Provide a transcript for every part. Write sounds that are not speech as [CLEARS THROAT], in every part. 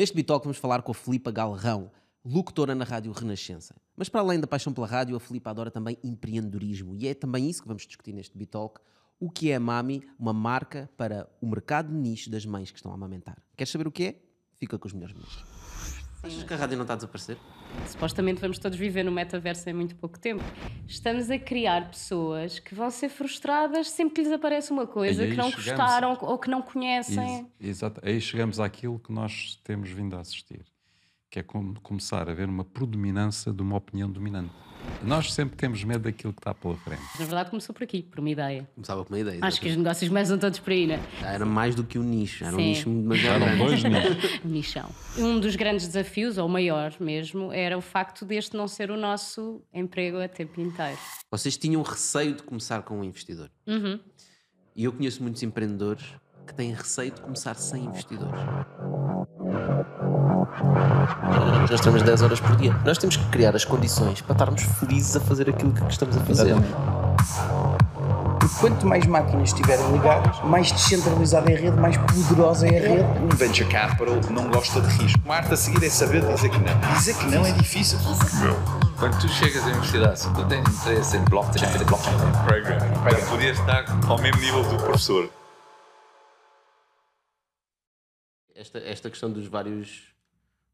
Neste Bitalk vamos falar com a Filipa Galrão, locutora na Rádio Renascença. Mas para além da paixão pela rádio, a Filipa adora também empreendedorismo e é também isso que vamos discutir neste Bitalk. O que é a Mami, uma marca para o mercado nicho das mães que estão a amamentar. Queres saber o que é? Fica com os melhores minutos. Achas que a rádio não está a desaparecer? Supostamente vamos todos viver no metaverso em muito pouco tempo. Estamos a criar pessoas que vão ser frustradas sempre que lhes aparece uma coisa que não chegamos gostaram a- ou que não conhecem. Ex- Exato. Aí chegamos àquilo que nós temos vindo a assistir, que é como começar a haver uma predominância de uma opinião dominante. Nós sempre temos medo daquilo que está pela frente. Na verdade, começou por aqui, por uma ideia. Começava com uma ideia. Acho que os negócios começam todos por aí, né? Era mais do que um nicho, era um Sim. nicho demasiado Eram grande. dois nichos. [LAUGHS] Um nichão. Um dos grandes desafios, ou o maior mesmo, era o facto deste não ser o nosso emprego a tempo inteiro. Vocês tinham receio de começar com um investidor. Uhum. E eu conheço muitos empreendedores que têm receio de começar sem investidores. Nós temos 10 horas por dia. Nós temos que criar as condições para estarmos felizes a fazer aquilo que estamos a fazer. Porque quanto mais máquinas estiverem ligadas, mais descentralizada é a rede, mais poderosa é a rede. Um venture capital não gosta de risco. Uma arte a seguir é saber dizer que não. Dizer que não é difícil. Quando tu chegas à universidade, se tu tens interesse em blockchain, blockchain Program. para poder estar ao mesmo nível do professor. Esta, esta questão dos vários,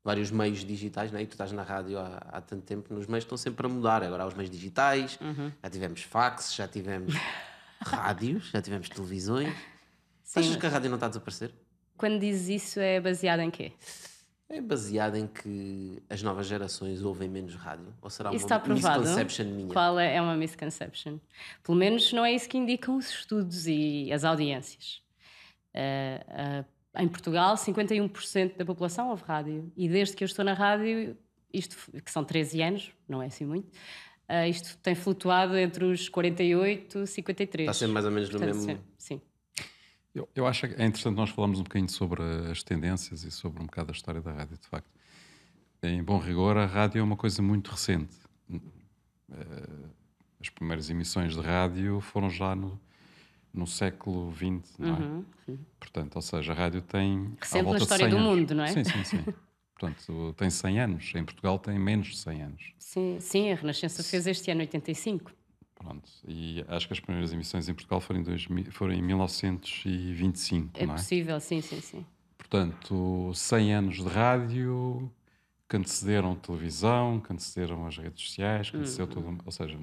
vários meios digitais, né? e tu estás na rádio há, há tanto tempo, nos meios estão sempre a mudar. Agora há os meios digitais, já tivemos fax, já tivemos [LAUGHS] rádios, já tivemos televisões. Achas que a rádio não está a desaparecer? Quando dizes isso, é baseado em quê? É baseado em que as novas gerações ouvem menos rádio? Ou será Isso uma está provado? misconception minha? Qual é, é uma misconception? Pelo menos não é isso que indicam os estudos e as audiências. Ah, ah, em Portugal, 51% da população ouve rádio. E desde que eu estou na rádio, isto, que são 13 anos, não é assim muito, ah, isto tem flutuado entre os 48 e 53. Está sempre mais ou menos no Portanto, mesmo... Sim. sim. Eu, eu acho que é interessante nós falarmos um bocadinho sobre as tendências e sobre um bocado a história da rádio, de facto. Em bom rigor, a rádio é uma coisa muito recente. Eh, As primeiras emissões de rádio foram já no, no século XX, não é? Portanto, ou seja, a rádio tem. Recente na história 100 do anos. mundo, não é? Sim, sim, sim. Portanto, tem 100 anos. Em Portugal tem menos de 100 anos. Sim, sim, a Renascença fez este ano 85. Pronto. E acho que as primeiras emissões em Portugal foram em, 2000 foram em 1925, É não é? possível, sim, sim, sim. Portanto, 100 anos de rádio que antecederam televisão, que antecederam as redes sociais, que antecedeu tudo. Ou seja,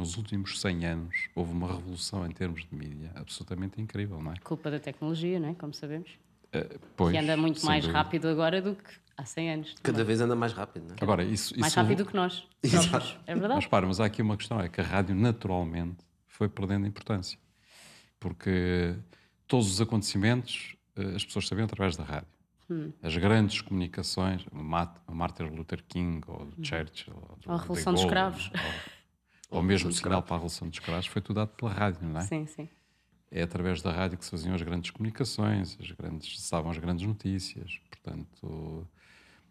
nos últimos 100 anos houve uma revolução em termos de mídia absolutamente incrível, não é? Culpa da tecnologia, não é? Como sabemos. Eh, pois, que anda muito mais dúvida. rápido agora do que há 100 anos. Cada também. vez anda mais rápido, não é? Agora, isso, Mais isso rápido que nós. [LAUGHS] Exato. É Mas verdade. para, mas há aqui uma questão: é que a rádio naturalmente foi perdendo importância. Porque todos os acontecimentos eh, as pessoas sabiam através da rádio. Hum. As grandes comunicações, o Martin Luther King, ou o Churchill, ou, Ou a Revolução dos Gaulle, Escravos. Ou, ou mesmo o sinal para a Revolução dos Escravos, foi tudo dado pela rádio, não é? Sim, sim. É através da rádio que se faziam as grandes comunicações, as grandes, se davam as grandes notícias. Portanto,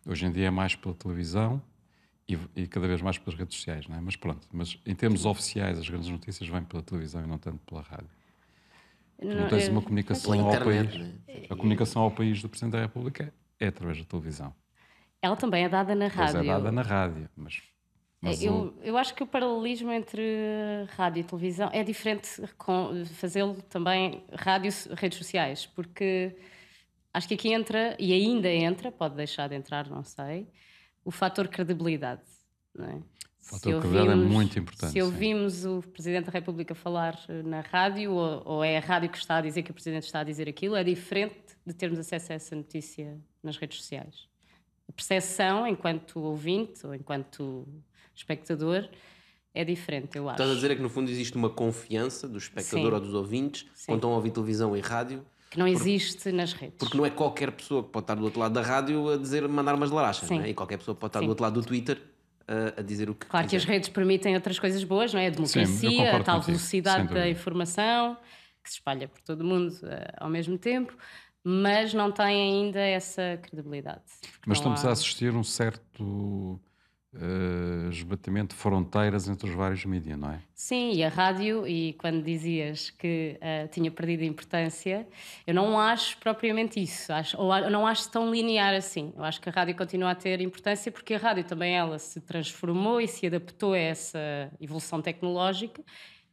hoje em dia é mais pela televisão e, e cada vez mais pelas redes sociais, não é? Mas pronto, mas em termos oficiais, as grandes notícias vêm pela televisão e não tanto pela rádio. Tu não tens eu- uma comunicação ao internet, país. né? A comunicação ao país do Presidente da República é através da televisão. Ela também é dada na Pois rádio. é dada na rádio, mas, mas eu, eu acho que o paralelismo entre rádio e televisão é diferente com fazê-lo também rádio redes sociais, porque acho que aqui entra, e ainda entra, pode deixar de entrar, não sei, o fator credibilidade. Não é? O fator credibilidade é muito importante, Se sim. ouvimos o Presidente da República falar eh, na rádio, ou, ou é a rádio que está a dizer que o Presidente está a dizer aquilo, é diferente de termos acesso a essa notícia nas redes sociais. A percepção, enquanto ouvinte ou enquanto espectador, é diferente, eu acho. Estás a dizer é que no fundo existe uma confiança do espectador Sim. ou dos ouvintes Sim. quando estão a ouvir televisão e rádio, Que não existe nas redes. porque não é qualquer pessoa que pode estar do outro lado da rádio a dizer mandar umas larachas, Sim. não é? E qualquer pessoa pode estar Sim. do outro lado do Twitter a, a dizer o que Claro que as quiser. redes permitem outras coisas boas, não é? A democracia, a concordo tal contigo, velocidade da informação, que se espalha por todo o mundo eh, ao mesmo tempo, mas não tem ainda essa credibilidade. Porque Mas estamos há- a assistir um certo eh, esbatimento de fronteiras entre os vários mídias, não é? Sim, e a rádio, e quando dizias que eh, tinha perdido importância, eu não acho propriamente isso, acho, ou eu não acho tão linear assim. Eu acho que a rádio continua a ter importância porque a rádio também ela se transformou e se adaptou a essa evolução tecnológica,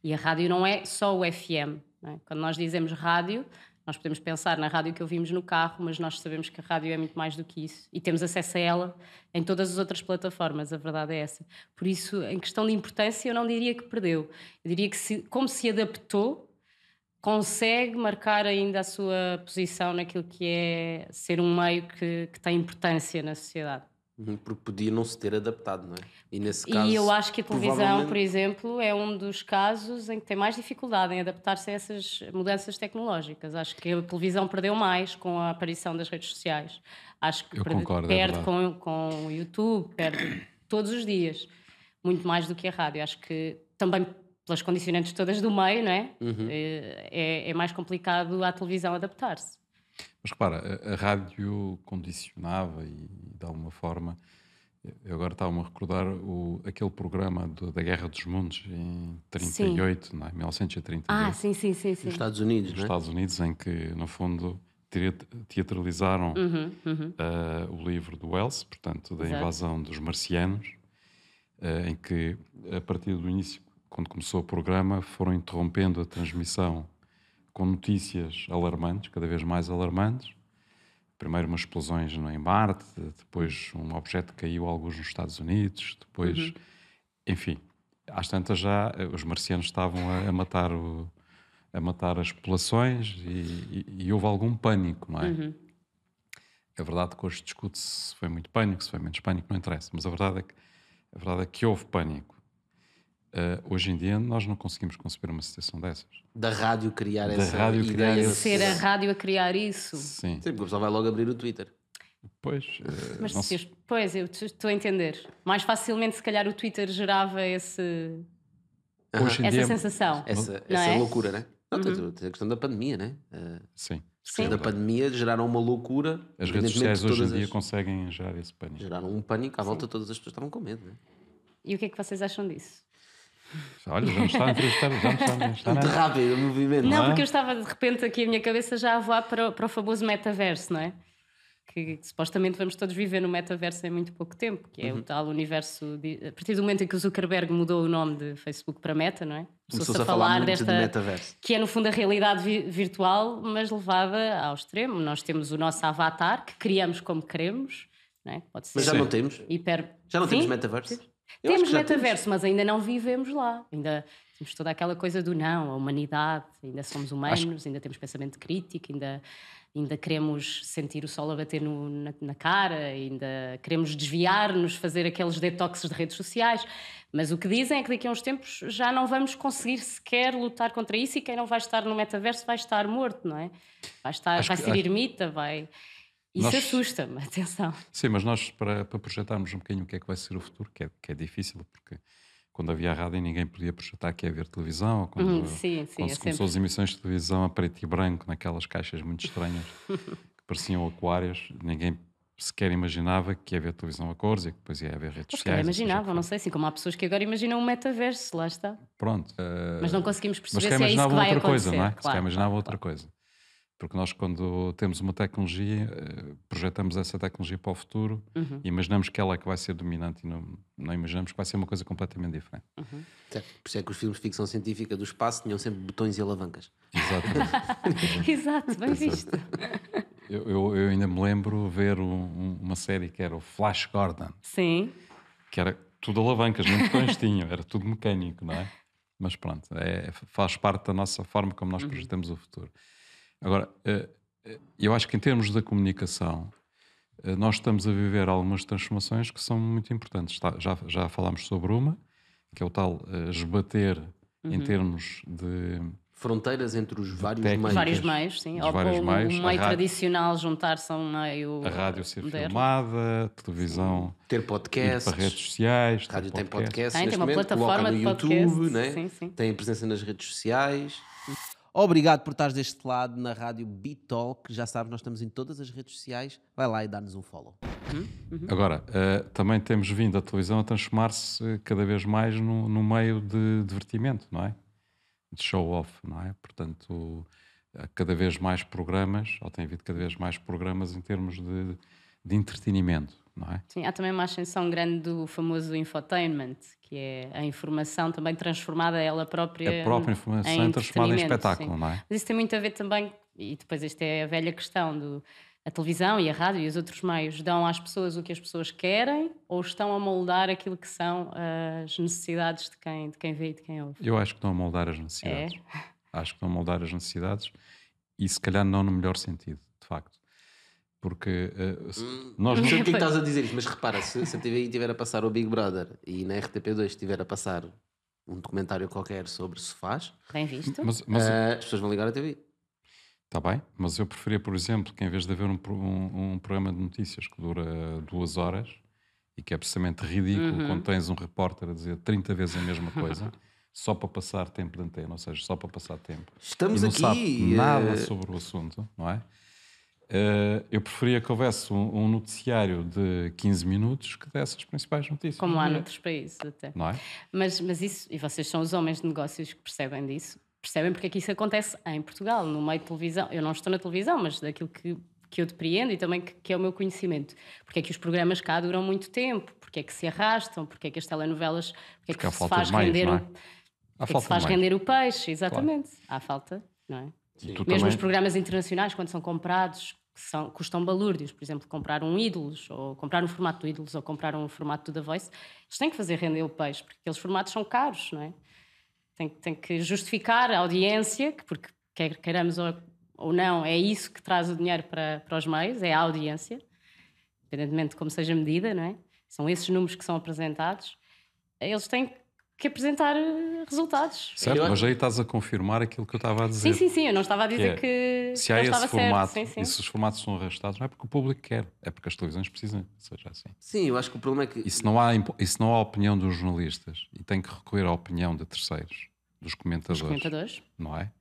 e a rádio não é só o FM. é? Quando nós dizemos rádio, nós podemos pensar na rádio que ouvimos no carro, mas nós sabemos que a rádio é muito mais do que isso e temos acesso a ela em todas as outras plataformas, a verdade é essa. Por isso, em questão de importância, eu não diria que perdeu. Eu diria que, se, como se adaptou, consegue marcar ainda a sua posição naquilo que é ser um meio que, que tem importância na sociedade. Porque podia não se ter adaptado, não é? E nesse caso. E eu acho que a televisão, provavelmente- por exemplo, é um dos casos em que tem mais dificuldade em adaptar-se a essas mudanças tecnológicas. Acho que a televisão perdeu mais com a aparição das redes sociais. Acho que Eu perde, concordo, é perde verdade. com, com o YouTube, perde [COUGHS] todos os dias, muito mais do que a rádio. Acho que também pelas condicionantes todas do meio, não é? Uhum. Eh, É, é mais complicado à televisão adaptar-se. Mas repara, a, a rádio condicionava e, de alguma forma, eu agora estava-me a recordar o, aquele programa do- da Guerra dos Mundos em 38, não é? 1938, Ah, sim, sim, sim, sim. Nos Estados Unidos, nos não é? Estados Unidos, em que, no fundo, teat- teatralizaram Uhum, uhum. ah, o livro do Wells, portanto, da Exato. invasão dos marcianos, ah, em que, a partir do início, quando começou o programa, foram interrompendo a transmissão com notícias alarmantes, cada vez mais alarmantes. Primeiro umas explosões no- em Marte, depois um objeto caiu alguns nos Estados Unidos, depois, enfim, às tantas já eh, os marcianos estavam a, a matar o- a matar as populações e, e- e houve algum pânico, não é? É verdade que hoje discute se foi muito pânico, se foi menos pânico, não interessa, mas a verdade é que, a verdade é que houve pânico. Eh, hoje em dia nós não conseguimos conceber uma situação dessas. Da rádio criar Da essa rádio criar ideia. esse- Ser a rádio a criar isso. Sim, Sim, porque o pessoal vai logo abrir o Twitter. pois. eh, Mas não se, se- pois, eu estou a entender. Mais facilmente, se calhar, o Twitter gerava esse, hoje em essa dia, sensação. Essa, Não essa é? Uhum. loucura, né? Não, tens a questão da pandemia, né? Uh, Sim. questões da pandemia geraram uma loucura. As redes sociais hoje em dia as- conseguem gerar esse pânico. Geraram um pânico à volta, todas as pessoas estavam com medo, né? E o que é que vocês acham disso? Olha, já nos está a entrevistar, já está a. Muito né? rápido o movimento. Não, é? porque eu estava de repente aqui a minha cabeça já a voar para, o- para o famoso metaverso, não é? Que, que supostamente vamos todos viver no metaverso em muito pouco tempo, que é Uhum. o tal universo. De, a partir do momento em que o Zuckerberg mudou o nome de Facebook para Meta, não é? Começou-se a falar muito de metaverso. que é no fundo a realidade vi- virtual, mas levada ao extremo. Nós temos o nosso avatar que criamos como queremos, não é? Pode ser Mas já Sim. não temos? hiper. Já não temos Sim, metaverso? Eu acho Temos metaverso, mas ainda não vivemos lá. Ainda temos toda aquela coisa do não, a humanidade, ainda somos humanos, ainda temos pensamento crítico, ainda, ainda queremos sentir o sol a bater no- na, na cara, ainda queremos desviar-nos, fazer aqueles detoxes de redes sociais. Mas o que dizem é que daqui a uns tempos já não vamos conseguir sequer lutar contra isso e quem não vai estar no metaverso vai estar morto, não é? Vai, estar, Acho vai que- ser acho- ermita, vai. Isso Nós- assusta-me, [LAUGHS] atenção. Sim, mas nós, para, para projetarmos um bocadinho o que é que vai ser o futuro, que é, que é difícil, porque quando havia a rádio ninguém podia projetar que ia haver televisão, ou quando, Hum, sim, sim, quando é se começou as emissões de televisão a preto e branco, naquelas caixas muito estranhas, [LAUGHS] que pareciam aquários, ninguém sequer imaginava que ia haver televisão a cores e que depois ia haver redes Se calhar sociais. ou seja, imaginavam, não sei, assim como há pessoas que agora imaginam um metaverso, lá está. Pronto. eh, Mas não conseguimos Mas perceber se se calhar é isso que vai outra acontecer. coisa, não é? se Claro, calhar imaginavam claro, outra claro. coisa. Porque nós, quando temos uma tecnologia, eh, projetamos essa tecnologia para o futuro Uhum. e imaginamos que ela é que vai ser dominante e não, não imaginamos que vai ser uma coisa completamente diferente. Certo. Por isso é que os filmes de ficção científica do espaço tinham sempre botões e alavancas. Exatamente. [LAUGHS] Exato, bem visto. eu, eu- eu ainda me lembro ver um- um- uma série que era o Flash Gordon, Sim. que era tudo alavancas, nem botões [LAUGHS] tinham, era tudo mecânico, não é? Mas pronto, é- faz parte da nossa forma como nós projetamos o futuro. Agora, eh, eh, eu acho que em termos da comunicação, eh, nós estamos a viver algumas transformações que são muito importantes. Já, já falámos sobre uma, que é o tal esbater em termos de Fronteiras entre os vários Técnicas. meios. Vários meios, sim. Os Ou, vários meios, um meio tradicional juntar-se a um meio. a rádio ser moderno. filmada, a televisão Ter ir podcasts. para redes sociais. A rádio ter tem podcasts. podcasts Tem, tem uma momento, plataforma de YouTube, podcasts, né? sim, sim. tem presença nas redes sociais. Obrigado por estares deste lado na rádio Bitalk. Já sabes, nós estamos em todas as redes sociais. Vai lá e dá-nos um follow. Agora, eh, também temos vindo a televisão a transformar-se eh, cada vez mais no, no meio de divertimento, não é? De show-off, não é? Portanto, há cada vez mais programas, ou tem havido cada vez mais programas em termos de, de entretenimento, não é? Sim, há também uma ascensão grande do famoso infotainment, que é a informação também transformada ela própria. A própria informação em transformada em espetáculo, sim. não é? Mas isso tem muito a ver também, e depois esta é a velha questão do. A televisão e a rádio e os outros meios dão às pessoas o que as pessoas querem ou estão a moldar aquilo que são as necessidades de quem, de quem vê e de quem ouve? Eu acho que estão a moldar as necessidades. Acho que estão a moldar as necessidades e se calhar não no melhor sentido, de facto. Porque se- nós Não sei o que é que [LAUGHS] estás a dizer isso, mas repara, se, se a TVI estiver a passar o Big Brother e na RTP2 estiver a passar um documentário qualquer sobre sofás, Bem visto? Mas, mas eh, as pessoas vão ligar a TV. Está bem, mas eu preferia, por exemplo, que em vez de haver um, um- um programa de notícias que dura duas horas e que é precisamente ridículo Uhum. quando tens um repórter a dizer 30 vezes a mesma coisa, [LAUGHS] só para passar tempo de antena, ou seja, só para passar tempo. Estamos e não aqui, sabe nada eh, sobre o assunto, não é? Eh, eu preferia que houvesse um, um noticiário de 15 minutos que desse as principais notícias. Como há noutros países até. Não é? Mas, mas isso, e vocês são os homens de negócios que percebem disso, percebem porque é que isso acontece em Portugal, no meio de televisão. Eu não estou na televisão, mas daquilo que, que eu depreendo e também que, que é o meu conhecimento. Porque é que os programas cá duram muito tempo, porque é que se arrastam, porque é que as telenovelas, porque, Porque é há que se falta faz render não é? Há porque é que falta se faz meios. render o peixe, exatamente. Há falta, não é? Mesmo também- os programas internacionais, quando são comprados, que são, custam balúrdios, por exemplo, comprar um Ídolos, ou comprar um formato do Ídolos, ou comprar um formato do The Voice, eles têm que fazer render o peixe, porque aqueles formatos são caros, não é? Tem, tem que justificar a audiência, que porque quer queiramos ou, ou não, é isso que traz o dinheiro para, para os meios, é a audiência, independentemente de como seja medida, não é? São esses números que são apresentados. Eles têm que apresentar eh, resultados. Certo, Eu- mas aí estás a confirmar aquilo que eu estava a dizer. Sim, sim, sim, eu não estava a dizer Que que, é, Se que há não esse formato certo. Sim, sim. e se os formatos são arrastados, não é porque o público quer, é porque as televisões precisam que seja assim. Sim, eu acho que o problema é que. E se não há, e se não há opinião dos jornalistas e tem que recorrer à opinião de terceiros, dos comentadores, Os comentadores. não é?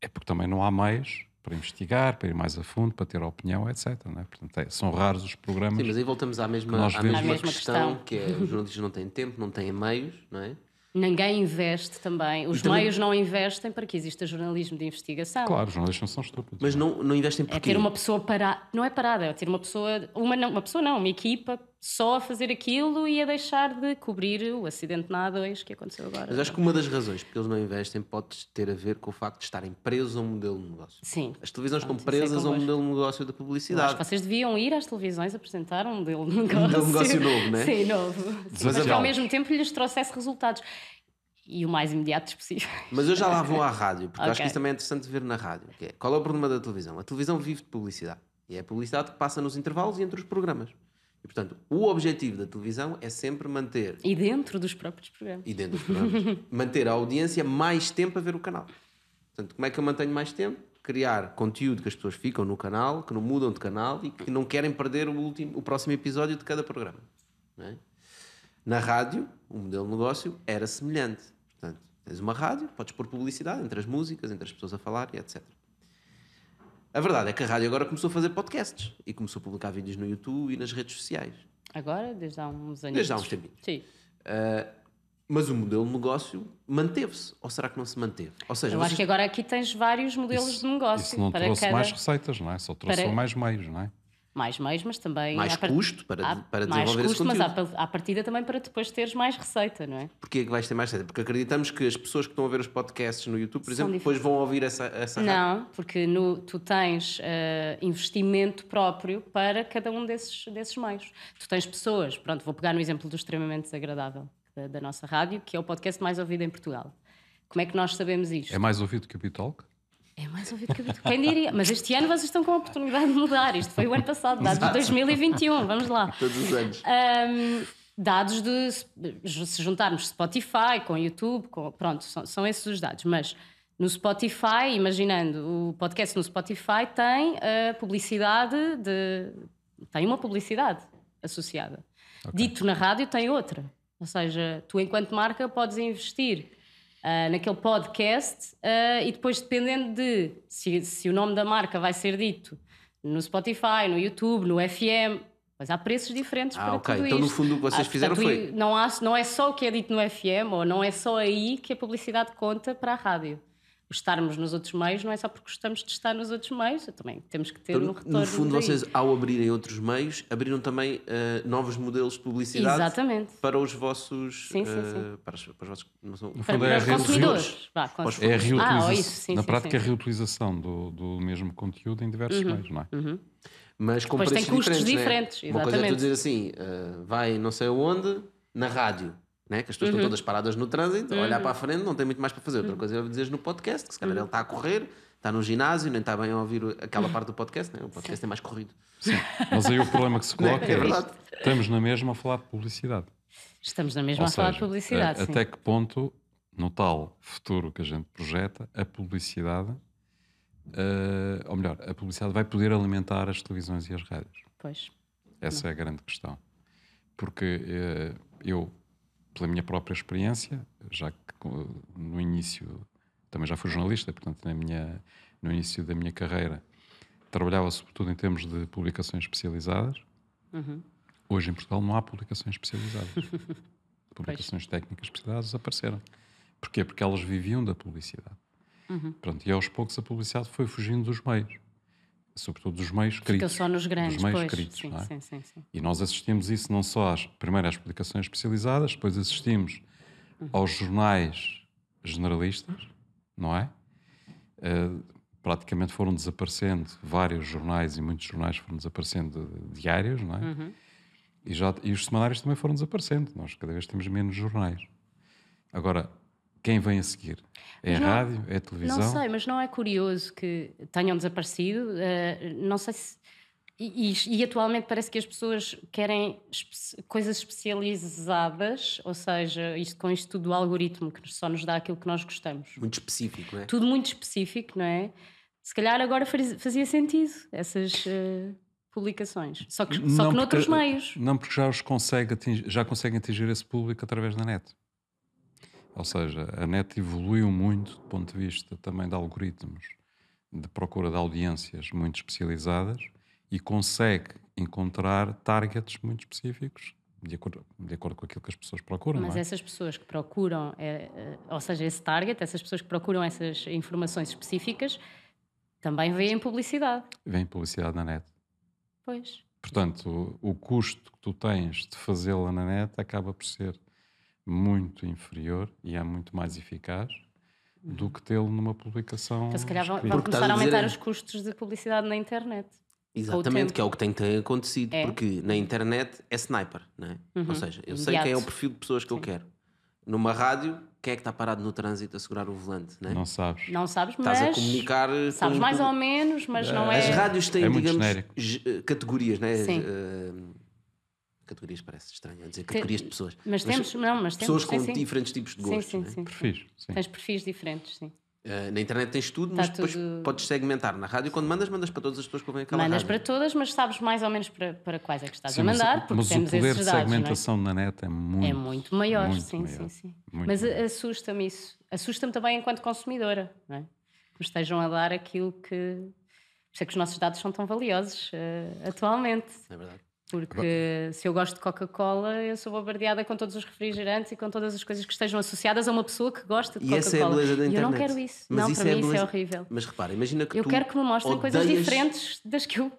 É porque também não há meios para investigar, para ir mais a fundo, para ter opinião, etc. Não é? Portanto, é- são raros os programas. Sim, mas aí voltamos à mesma, À mesma questão, questão. que é os jornalistas não têm tempo, não têm meios, não é? Ninguém investe também. Os também- meios não investem para que exista jornalismo de investigação. Claro, os jornalistas não são estúpidos. Mas não, não investem É porque ter uma pessoa parada, não é parada, é ter uma pessoa, uma, não, uma pessoa não, uma equipa só a fazer aquilo e a deixar de cobrir o acidente na A2 que aconteceu agora. Mas acho que uma das razões porque eles não investem pode ter a ver com o facto de estarem presos a um modelo de negócio. Sim. As televisões estão Pronto, isso é presas a um modelo de negócio da publicidade. acho que vocês deviam ir às televisões apresentar um modelo de negócio. modelo de negócio novo, não é? Sim, novo. Sim, mas que ao Desafiá-los. mesmo tempo lhes trouxesse resultados. E o mais imediato possível. Mas eu já lá vou à rádio, porque eu acho que isso também é interessante ver na rádio. que é, qual é o problema da televisão? A televisão vive de publicidade. E é a publicidade que passa nos intervalos e entre os programas. E, portanto, o objetivo da televisão é sempre manter, E dentro dos próprios programas. e dentro dos programas, [LAUGHS] manter a audiência mais tempo a ver o canal. Portanto, como é que eu mantenho mais tempo? Criar conteúdo que as pessoas ficam no canal, que não mudam de canal e que não querem perder o, último, o próximo episódio de cada programa. é? Na rádio, o modelo de negócio era semelhante. Portanto, tens uma rádio, podes pôr publicidade entre as músicas, entre as pessoas a falar e etc. A verdade é que a rádio agora começou a fazer podcasts e começou a publicar vídeos no YouTube e nas redes sociais. Agora, desde há uns anos. Desde há uns tempinhos. Sim. Uh, mas o modelo de negócio manteve-se. Ou será que não se manteve? Ou seja, Eu vocês- acho que agora aqui tens vários modelos Isso- de negócio Isso não para trouxe cada mais receitas, não é? Só trouxe para- mais meios, não é? Mais meios, mas também Mais à par- custo para- há- para mais desenvolver esse custo, mas à, conteúdo. pa- à partida também para depois teres mais receita, não é? Porquê é que vais ter mais receita? Porque acreditamos que as pessoas que estão a ver os podcasts no YouTube, por São exemplo, depois vão ouvir essa, essa. Não, porque no, tu tens eh, investimento próprio para cada um desses, desses meios. Tu tens pessoas, pronto, vou pegar no exemplo do extremamente desagradável da, da nossa rádio, que é o podcast mais ouvido em Portugal. Como é que nós sabemos isto? É mais ouvido que o Bitalk? É mais ouvido que Bitcoin. Quem diria? Mas este ano vocês estão com a oportunidade de mudar. Isto foi o ano passado, dados de 2021. Vamos lá. Todos os anos. Ahm, dados de se juntarmos Spotify com YouTube, com- pronto, são, são esses os dados. Mas no Spotify, imaginando, o podcast no Spotify tem a publicidade de. tem uma publicidade associada. Dito na rádio tem outra. Ou seja, tu, enquanto marca, podes investir ah, naquele podcast ah, e depois, dependendo de se, se o nome da marca vai ser dito no Spotify, no YouTube, no FM, Pois há preços diferentes Ah, para ok. tudo Então, no isto. fundo, o que vocês Ah, fizeram portanto, foi- Não, há, não é só o que é dito no FM, ou não é só aí que a publicidade conta para a rádio. Estarmos nos outros meios não é só porque gostamos de estar nos outros meios, também temos que ter Então, um retorno. no fundo, daí. vocês, ao abrirem outros meios, abriram também eh, novos modelos de publicidade Exatamente. para os vossos. Sim, sim, sim. Para, os, para os vossos. Não são, Para, fundo, para é os a reutilização. consumidores. Vá, cons- Aos É a Ah, reutilização. oh, isso, sim, na sim, prática, sim. é a reutilização do, do mesmo conteúdo em diversos meios, não é? mas com Depois tem preços custos diferentes. diferentes, né? Uma coisa é tu dizer assim: eh, vai não sei onde, na rádio. Né? Que as pessoas Uhum. estão todas paradas no trânsito, a olhar para a frente, não tem muito mais para fazer. Outra coisa é dizeres no podcast, que se Uhum. calhar ele está a correr, está no ginásio, nem está bem a ouvir aquela parte do podcast, né? o podcast é mais corrido. Mas aí o problema que se [LAUGHS] coloca É é, verdade. estamos na mesma a falar de publicidade. Estamos na mesma Ou a falar de publicidade. a- sim. até que ponto, no tal futuro que a gente projeta, a publicidade, eh, ou melhor, a publicidade vai poder alimentar as televisões e as rádios? Pois. Essa é a grande questão. Porque eh, eu, pela minha própria experiência, já que no início também já fui jornalista, portanto, na minha, no início da minha carreira, trabalhava sobretudo em termos de publicações especializadas. Hoje em Portugal não há publicações especializadas. [LAUGHS] publicações técnicas especializadas desapareceram. Porquê? Porque elas viviam da publicidade. Pronto, e aos poucos a publicidade foi fugindo dos meios. Sobretudo dos meios Fica escritos. só nos grandes, dos meios pois. escritos, sim, é? sim, sim, sim. E nós assistimos isso não só às, primeiro às publicações especializadas, depois assistimos aos jornais generalistas, não é? Eh, praticamente foram desaparecendo vários jornais e muitos jornais foram desaparecendo de- diários, não é? E, já, e os semanários também foram desaparecendo. Nós cada vez temos menos jornais. Agora, quem vem a seguir? É não- rádio? É a televisão? Não sei, mas não é curioso que tenham desaparecido? Eh, não sei se. E, e- e atualmente parece que as pessoas querem espe- coisas especializadas, ou seja, isto com isto tudo do algoritmo que só nos dá aquilo que nós gostamos. Muito específico, não é? Tudo muito específico, não é? Se calhar agora faz- fazia sentido essas eh, publicações. Só que, só Não, que noutros porque- meios. Não, porque já, os consegue atingir, já conseguem atingir esse público através da net. Ou seja, a net evoluiu muito do ponto de vista também de algoritmos de procura de audiências muito especializadas e consegue encontrar targets muito específicos de acordo, de acordo com aquilo que as pessoas procuram. Mas é? essas pessoas que procuram, eh, ou seja, esse target, essas pessoas que procuram essas informações específicas, também veem publicidade. Vem publicidade na net. Pois. Portanto, o, o custo que tu tens de fazê-la na net acaba por ser muito inferior e é muito mais eficaz do que tê-lo numa publicação. Então, se calhar vão, vão Porque começar a aumentar é- os custos de publicidade na internet. Exatamente, que é o que tem ter acontecido, É. porque na internet é sniper, não é? Ou seja, eu sei quem é o perfil de pessoas que eu quero. Numa rádio, quem é que está parado no trânsito a segurar o volante, não é? Não sabes. Não sabes, Estás a mas. comunicar Sabes com- mais ou menos, mas não é. As rádios têm, É digamos, genérico. eh, categorias, né? Sim. Eh, categorias parece estranho a dizer categorias de pessoas. Mas temos. Não, mas temos. pessoas com sim, sim. diferentes tipos de Sim, gostos. sim, né? sim. Perfis, sim. Tens perfis diferentes, sim. Eh, na internet tens tudo, Tá mas depois tudo- podes segmentar. Na rádio, quando mandas, mandas para todas as pessoas que ouvem aquela Mandas rádio. para todas, mas sabes mais ou menos para, para quais é que estás Sim, a mas- mandar, porque mas o temos poder esses de dados. é? segmentação na net é muito, É muito maior, muito sim, maior. sim, sim. Muito Mas assusta-me isso. Assusta-me também enquanto consumidora, não é? Que estejam a dar aquilo que. Por isso é que os nossos dados são tão valiosos eh, atualmente. É verdade. Porque se eu gosto de Coca-Cola, eu sou bombardeada com todos os refrigerantes e com todas as coisas que estejam associadas a uma pessoa que gosta de E essa é a Coca-Cola. beleza da e eu internet. não quero isso. Mas não, isso para é mim isso é beleza- horrível. Mas repara, imagina que Eu tu quero que me mostrem coisas odeias- diferentes das que eu.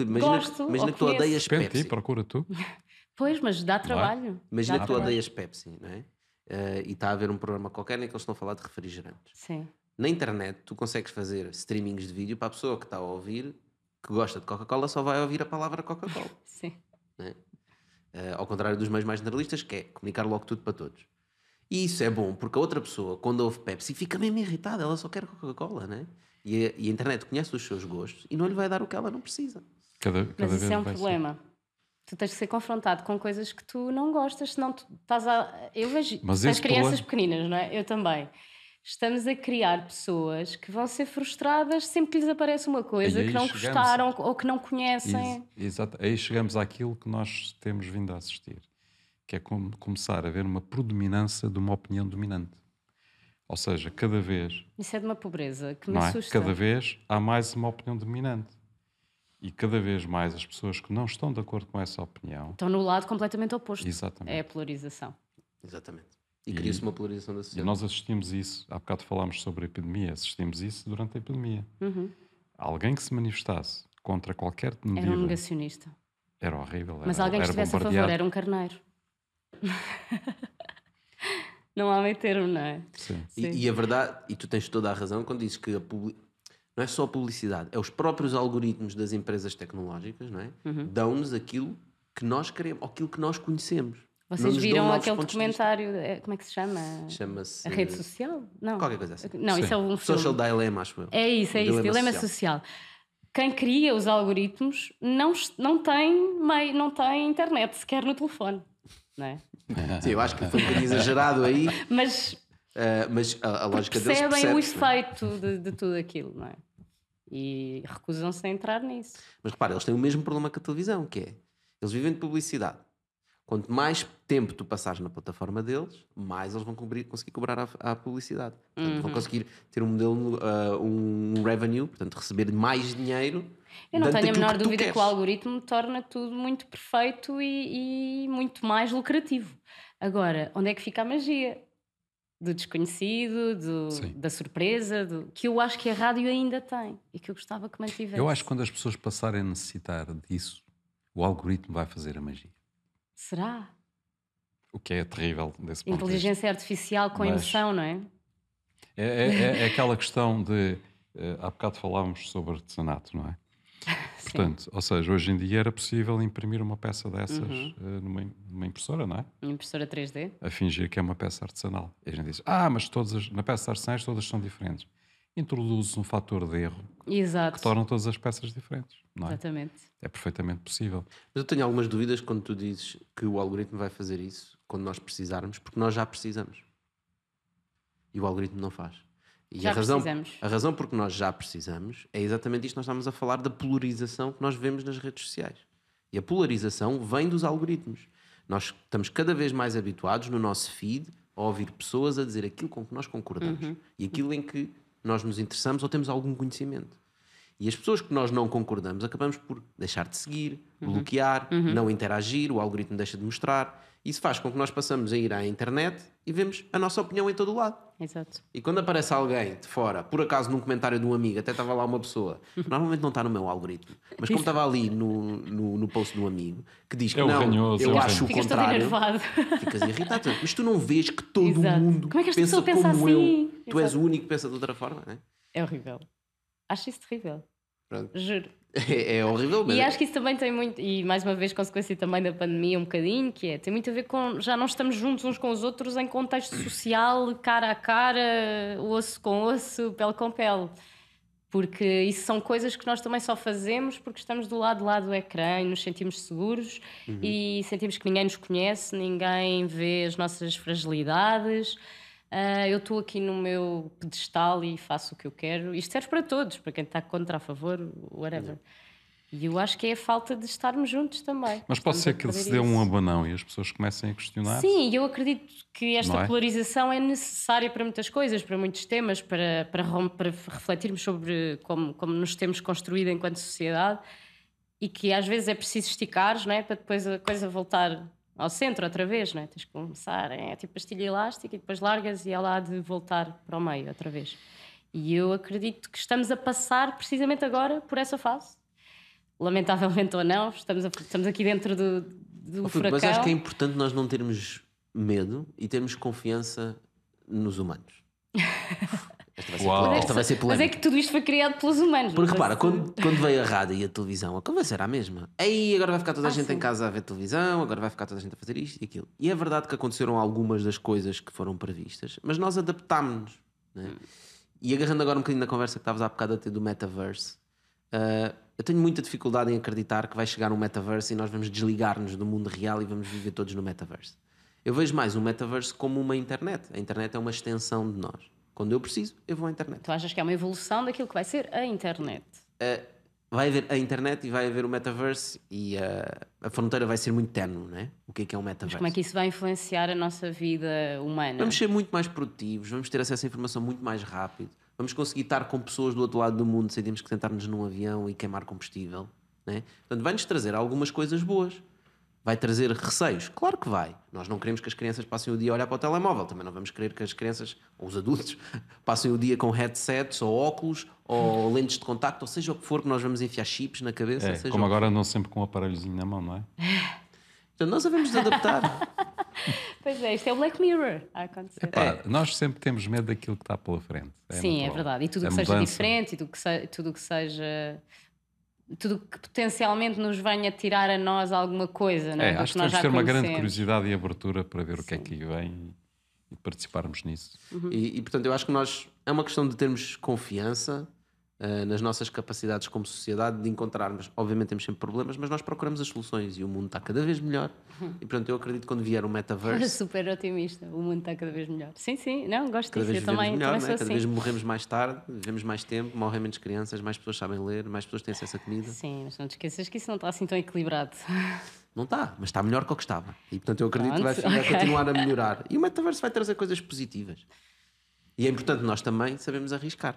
Imagina, gosto imagina ou que tu conheço. odeias Pepsi. ti, procura tu. [LAUGHS] Pois, mas dá trabalho. Imagina Dá que tu trabalho. odeias Pepsi, não é? Eh, e está a haver um programa qualquer em que eles estão a falar de refrigerantes. Sim. Na internet, tu consegues fazer streamings de vídeo para a pessoa que está a ouvir, que gosta de Coca-Cola, só vai ouvir a palavra Coca-Cola. [LAUGHS] Sim. Eh, ao contrário dos meios mais generalistas, que é comunicar logo tudo para todos. E isso é bom, porque a outra pessoa, quando ouve Pepsi, fica mesmo irritada, ela só quer Coca-Cola, né? E a, e a internet conhece os seus gostos e não lhe vai dar o que ela não precisa. Cada, cada Mas vez isso é um vai ser. problema. Tu tens que ser confrontado com coisas que tu não gostas, senão tu estás a. Eu vejo. Mas esse crianças problema- pequeninas, não é? Eu também. Estamos a criar pessoas que vão ser frustradas sempre que lhes aparece uma coisa que não chegamos- gostaram ou que não conhecem. Ex- Exato. Aí chegamos àquilo que nós temos vindo a assistir, que é com- começar a ver uma predominância de uma opinião dominante. Ou seja, cada vez, Isso é de uma pobreza que me não é? assusta. Cada vez há mais uma opinião dominante. E cada vez mais as pessoas que não estão de acordo com essa opinião, Estão no lado completamente oposto. Exatamente. É a polarização. Exatamente. E cria-se uma polarização da e sociedade. nós assistimos isso, há bocado falámos sobre a epidemia, assistimos isso durante a epidemia. Alguém que se manifestasse contra qualquer Era um medida negacionista. era horrível. Mas era, alguém que era estivesse a favor era um carneiro. [LAUGHS] não há meio termo, não é? Sim. E, Sim. e a verdade, e tu tens toda a razão quando dizes que a publi- não é só a publicidade, é os próprios algoritmos das empresas tecnológicas, não é? Uhum. Dão-nos aquilo que nós queremos, ou aquilo que nós conhecemos. Vocês viram aquele documentário, eh, como é que se chama? Chama-se A rede social? Não. Qualquer coisa assim. Não, Sim. isso é um filme. Social Dilemma, acho eu. É isso, é isso, dilema social. Quem cria os algoritmos não, não, tem meio, não tem internet sequer no telefone. Não é? [LAUGHS] Sim, eu acho que foi um bocadinho exagerado aí, Mas eh, mas a, a lógica deles percebem o percebe-se, não é? efeito de, de tudo aquilo, não é? E recusam-se a entrar nisso. Mas repara, eles têm o mesmo problema que a televisão, que é, eles vivem de publicidade. Quanto mais tempo tu passares na plataforma deles, mais eles vão cobrir- conseguir cobrar a, a publicidade. Portanto, Uhum. Vão conseguir ter um modelo, ah, um revenue, portanto, receber mais dinheiro. Eu não tenho a menor que dúvida que o algoritmo torna tudo muito perfeito e, e muito mais lucrativo. Agora, onde é que fica a magia? Do desconhecido, do- da surpresa, do- que eu acho que a rádio ainda tem e que eu gostava que mantivesse. Eu acho que quando as pessoas passarem a necessitar disso, o algoritmo vai fazer a magia. Será? O que é terrível desse ponto de. Inteligência artificial com Mas- emoção, não é? É, é- é- é aquela questão de. eh, há bocado falávamos sobre artesanato, não é? [LAUGHS] Portanto, ou seja, hoje em dia era possível imprimir uma peça dessas Uhum. eh, numa, numa impressora, não é? Impressora 3D. A fingir que é uma peça artesanal. E a gente diz: Ah, mas todas as, na peça artesanais todas são diferentes. Introduz um fator de erro Exato. que torna todas as peças diferentes, não é? Exatamente. É perfeitamente possível. Mas eu tenho algumas dúvidas quando tu dizes que o algoritmo vai fazer isso quando nós precisarmos, porque nós já precisamos. E o algoritmo não faz. E Já a razão, precisamos. a razão porque nós já precisamos é exatamente isto que nós estamos a falar da polarização que nós vemos nas redes sociais. E a polarização vem dos algoritmos. Nós estamos cada vez mais habituados no nosso feed a ouvir pessoas a dizer aquilo com que nós concordamos Uhum. e aquilo em que nós nos interessamos ou temos algum conhecimento. E as pessoas que nós não concordamos acabamos por deixar de seguir, Uhum. bloquear, não interagir, o algoritmo deixa de mostrar. Isso faz com que nós passamos a ir à internet e vemos a nossa opinião em todo o lado. Exato. E quando aparece alguém de fora, por acaso num comentário de um amigo, até estava lá uma pessoa, normalmente não está no meu algoritmo, mas como estava ali no, no, no post de um amigo, que diz que É o não, ranhoso, eu é o acho o Ficas todo contrário, ficas irritado. Mas tu não vês que todo Exato. mundo Como é que esta pensa pessoa pensa como assim? eu. Tu és Exato. o único que pensa de outra forma, não é? É horrível. Acho isso terrível. Pronto. Juro. [LAUGHS] É, é horrível, mas E acho que isso também tem muito, e mais uma vez, consequência também da pandemia, um bocadinho, que é, tem muito a ver com já não estamos juntos uns com os outros em contexto [CLEARS THROAT] social, cara a cara, osso com osso, pele com pele. Porque isso são coisas que nós também só fazemos porque estamos do lado lá do ecrã e nos sentimos seguros e sentimos que ninguém nos conhece, ninguém vê as nossas fragilidades. Ah, eu estou aqui no meu pedestal e faço o que eu quero. Isto serve para todos, para quem está contra, a favor, whatever. E eu acho que é a falta de estarmos juntos também. Mas pode Estamos ser que perder se dê um abanão e as pessoas comecem a questionar. Sim, eu acredito que esta é? polarização é necessária para muitas coisas, para muitos temas, para, para, para refletirmos sobre como, como nos temos construído enquanto sociedade e que às vezes é preciso esticar, não é? Para depois a coisa voltar ao centro outra vez, não é? Tens que começar, é tipo pastilha elástica e depois largas e ela há de voltar para o meio outra vez. E eu acredito que estamos a passar precisamente agora por essa fase. Lamentavelmente ou não, estamos, a- estamos aqui dentro do, do Filipe, furacão. mas acho que é importante nós não termos medo e termos confiança nos humanos. [LAUGHS] Esta vai ser, Uau. pole- esta vai ser Mas polémica. é que tudo isto foi criado pelos humanos. Porque não repara, quando, quando veio a rádio e a televisão, a conversa era a mesma. Aí agora vai ficar toda a Ah, gente em sim. casa a ver televisão, agora vai ficar toda a gente a fazer isto e aquilo. E é verdade que aconteceram algumas das coisas que foram previstas, mas nós adaptámos-nos. né? E agarrando agora um bocadinho na conversa que estavas há bocado a ter do metaverse, ah, eu tenho muita dificuldade em acreditar que vai chegar um metaverse e nós vamos desligar-nos do mundo real e vamos viver todos no metaverse. Eu vejo mais o metaverse como uma internet. A internet é uma extensão de nós. Quando eu preciso, eu vou à internet. Tu achas que é uma evolução daquilo que vai ser a internet? vai haver a internet e vai haver o metaverse e uh, a fronteira vai ser muito tenue, não é? O que é que é um Mas metaverse? como é que isso vai influenciar a nossa vida humana? Vamos ser muito mais produtivos, vamos ter acesso à informação muito mais rápido, vamos conseguir estar com pessoas do outro lado do mundo sem termos que sentar-nos num avião e queimar combustível. Né? Portanto, vai-nos trazer algumas coisas boas. Vai trazer receios? Claro que vai. Nós não queremos que as crianças passem o dia a olhar para o telemóvel. Também não vamos querer que as crianças, ou os adultos, [LAUGHS] passem o dia com headsets ou óculos ou [LAUGHS] lentes de contacto, ou seja o que for que nós vamos enfiar chips na cabeça. É, seja como o agora andam sempre com um aparelhozinho na mão, não é? Portanto, [LAUGHS] nós devemos adaptar. Pois é, isto é o Black Mirror a acontecer. Pá, Nós sempre temos medo daquilo que está pela frente. É Sim, é verdade. E tudo o A que seja diferente e tudo que se- tudo o que seja. Tudo que potencialmente nos venha tirar a nós alguma coisa, não é? É, acho que nós temos de ter uma grande curiosidade e abertura para ver o que é que vem e participarmos nisso. E, e, portanto, eu acho que nós é uma questão de termos confiança eh, nas nossas capacidades como sociedade de encontrarmos. Obviamente temos sempre problemas, mas nós procuramos as soluções e o mundo está cada vez melhor. E portanto, eu acredito que quando vier o metaverse, [LAUGHS] Super otimista. O mundo está cada vez melhor. Sim, sim. Não, gosto cada disso. vez Eu também, melhor, também né? cada assim. vez morremos mais tarde, vivemos mais tempo, morrem menos crianças, mais pessoas sabem ler, mais pessoas têm acesso a comida. Sim, mas não te esqueças que isso não está assim tão equilibrado. [LAUGHS] Não está, mas está melhor que o que estava. E portanto eu acredito que vai, Pronto, vai continuar a melhorar. E o metaverso vai trazer coisas positivas. E é importante nós também sabemos arriscar.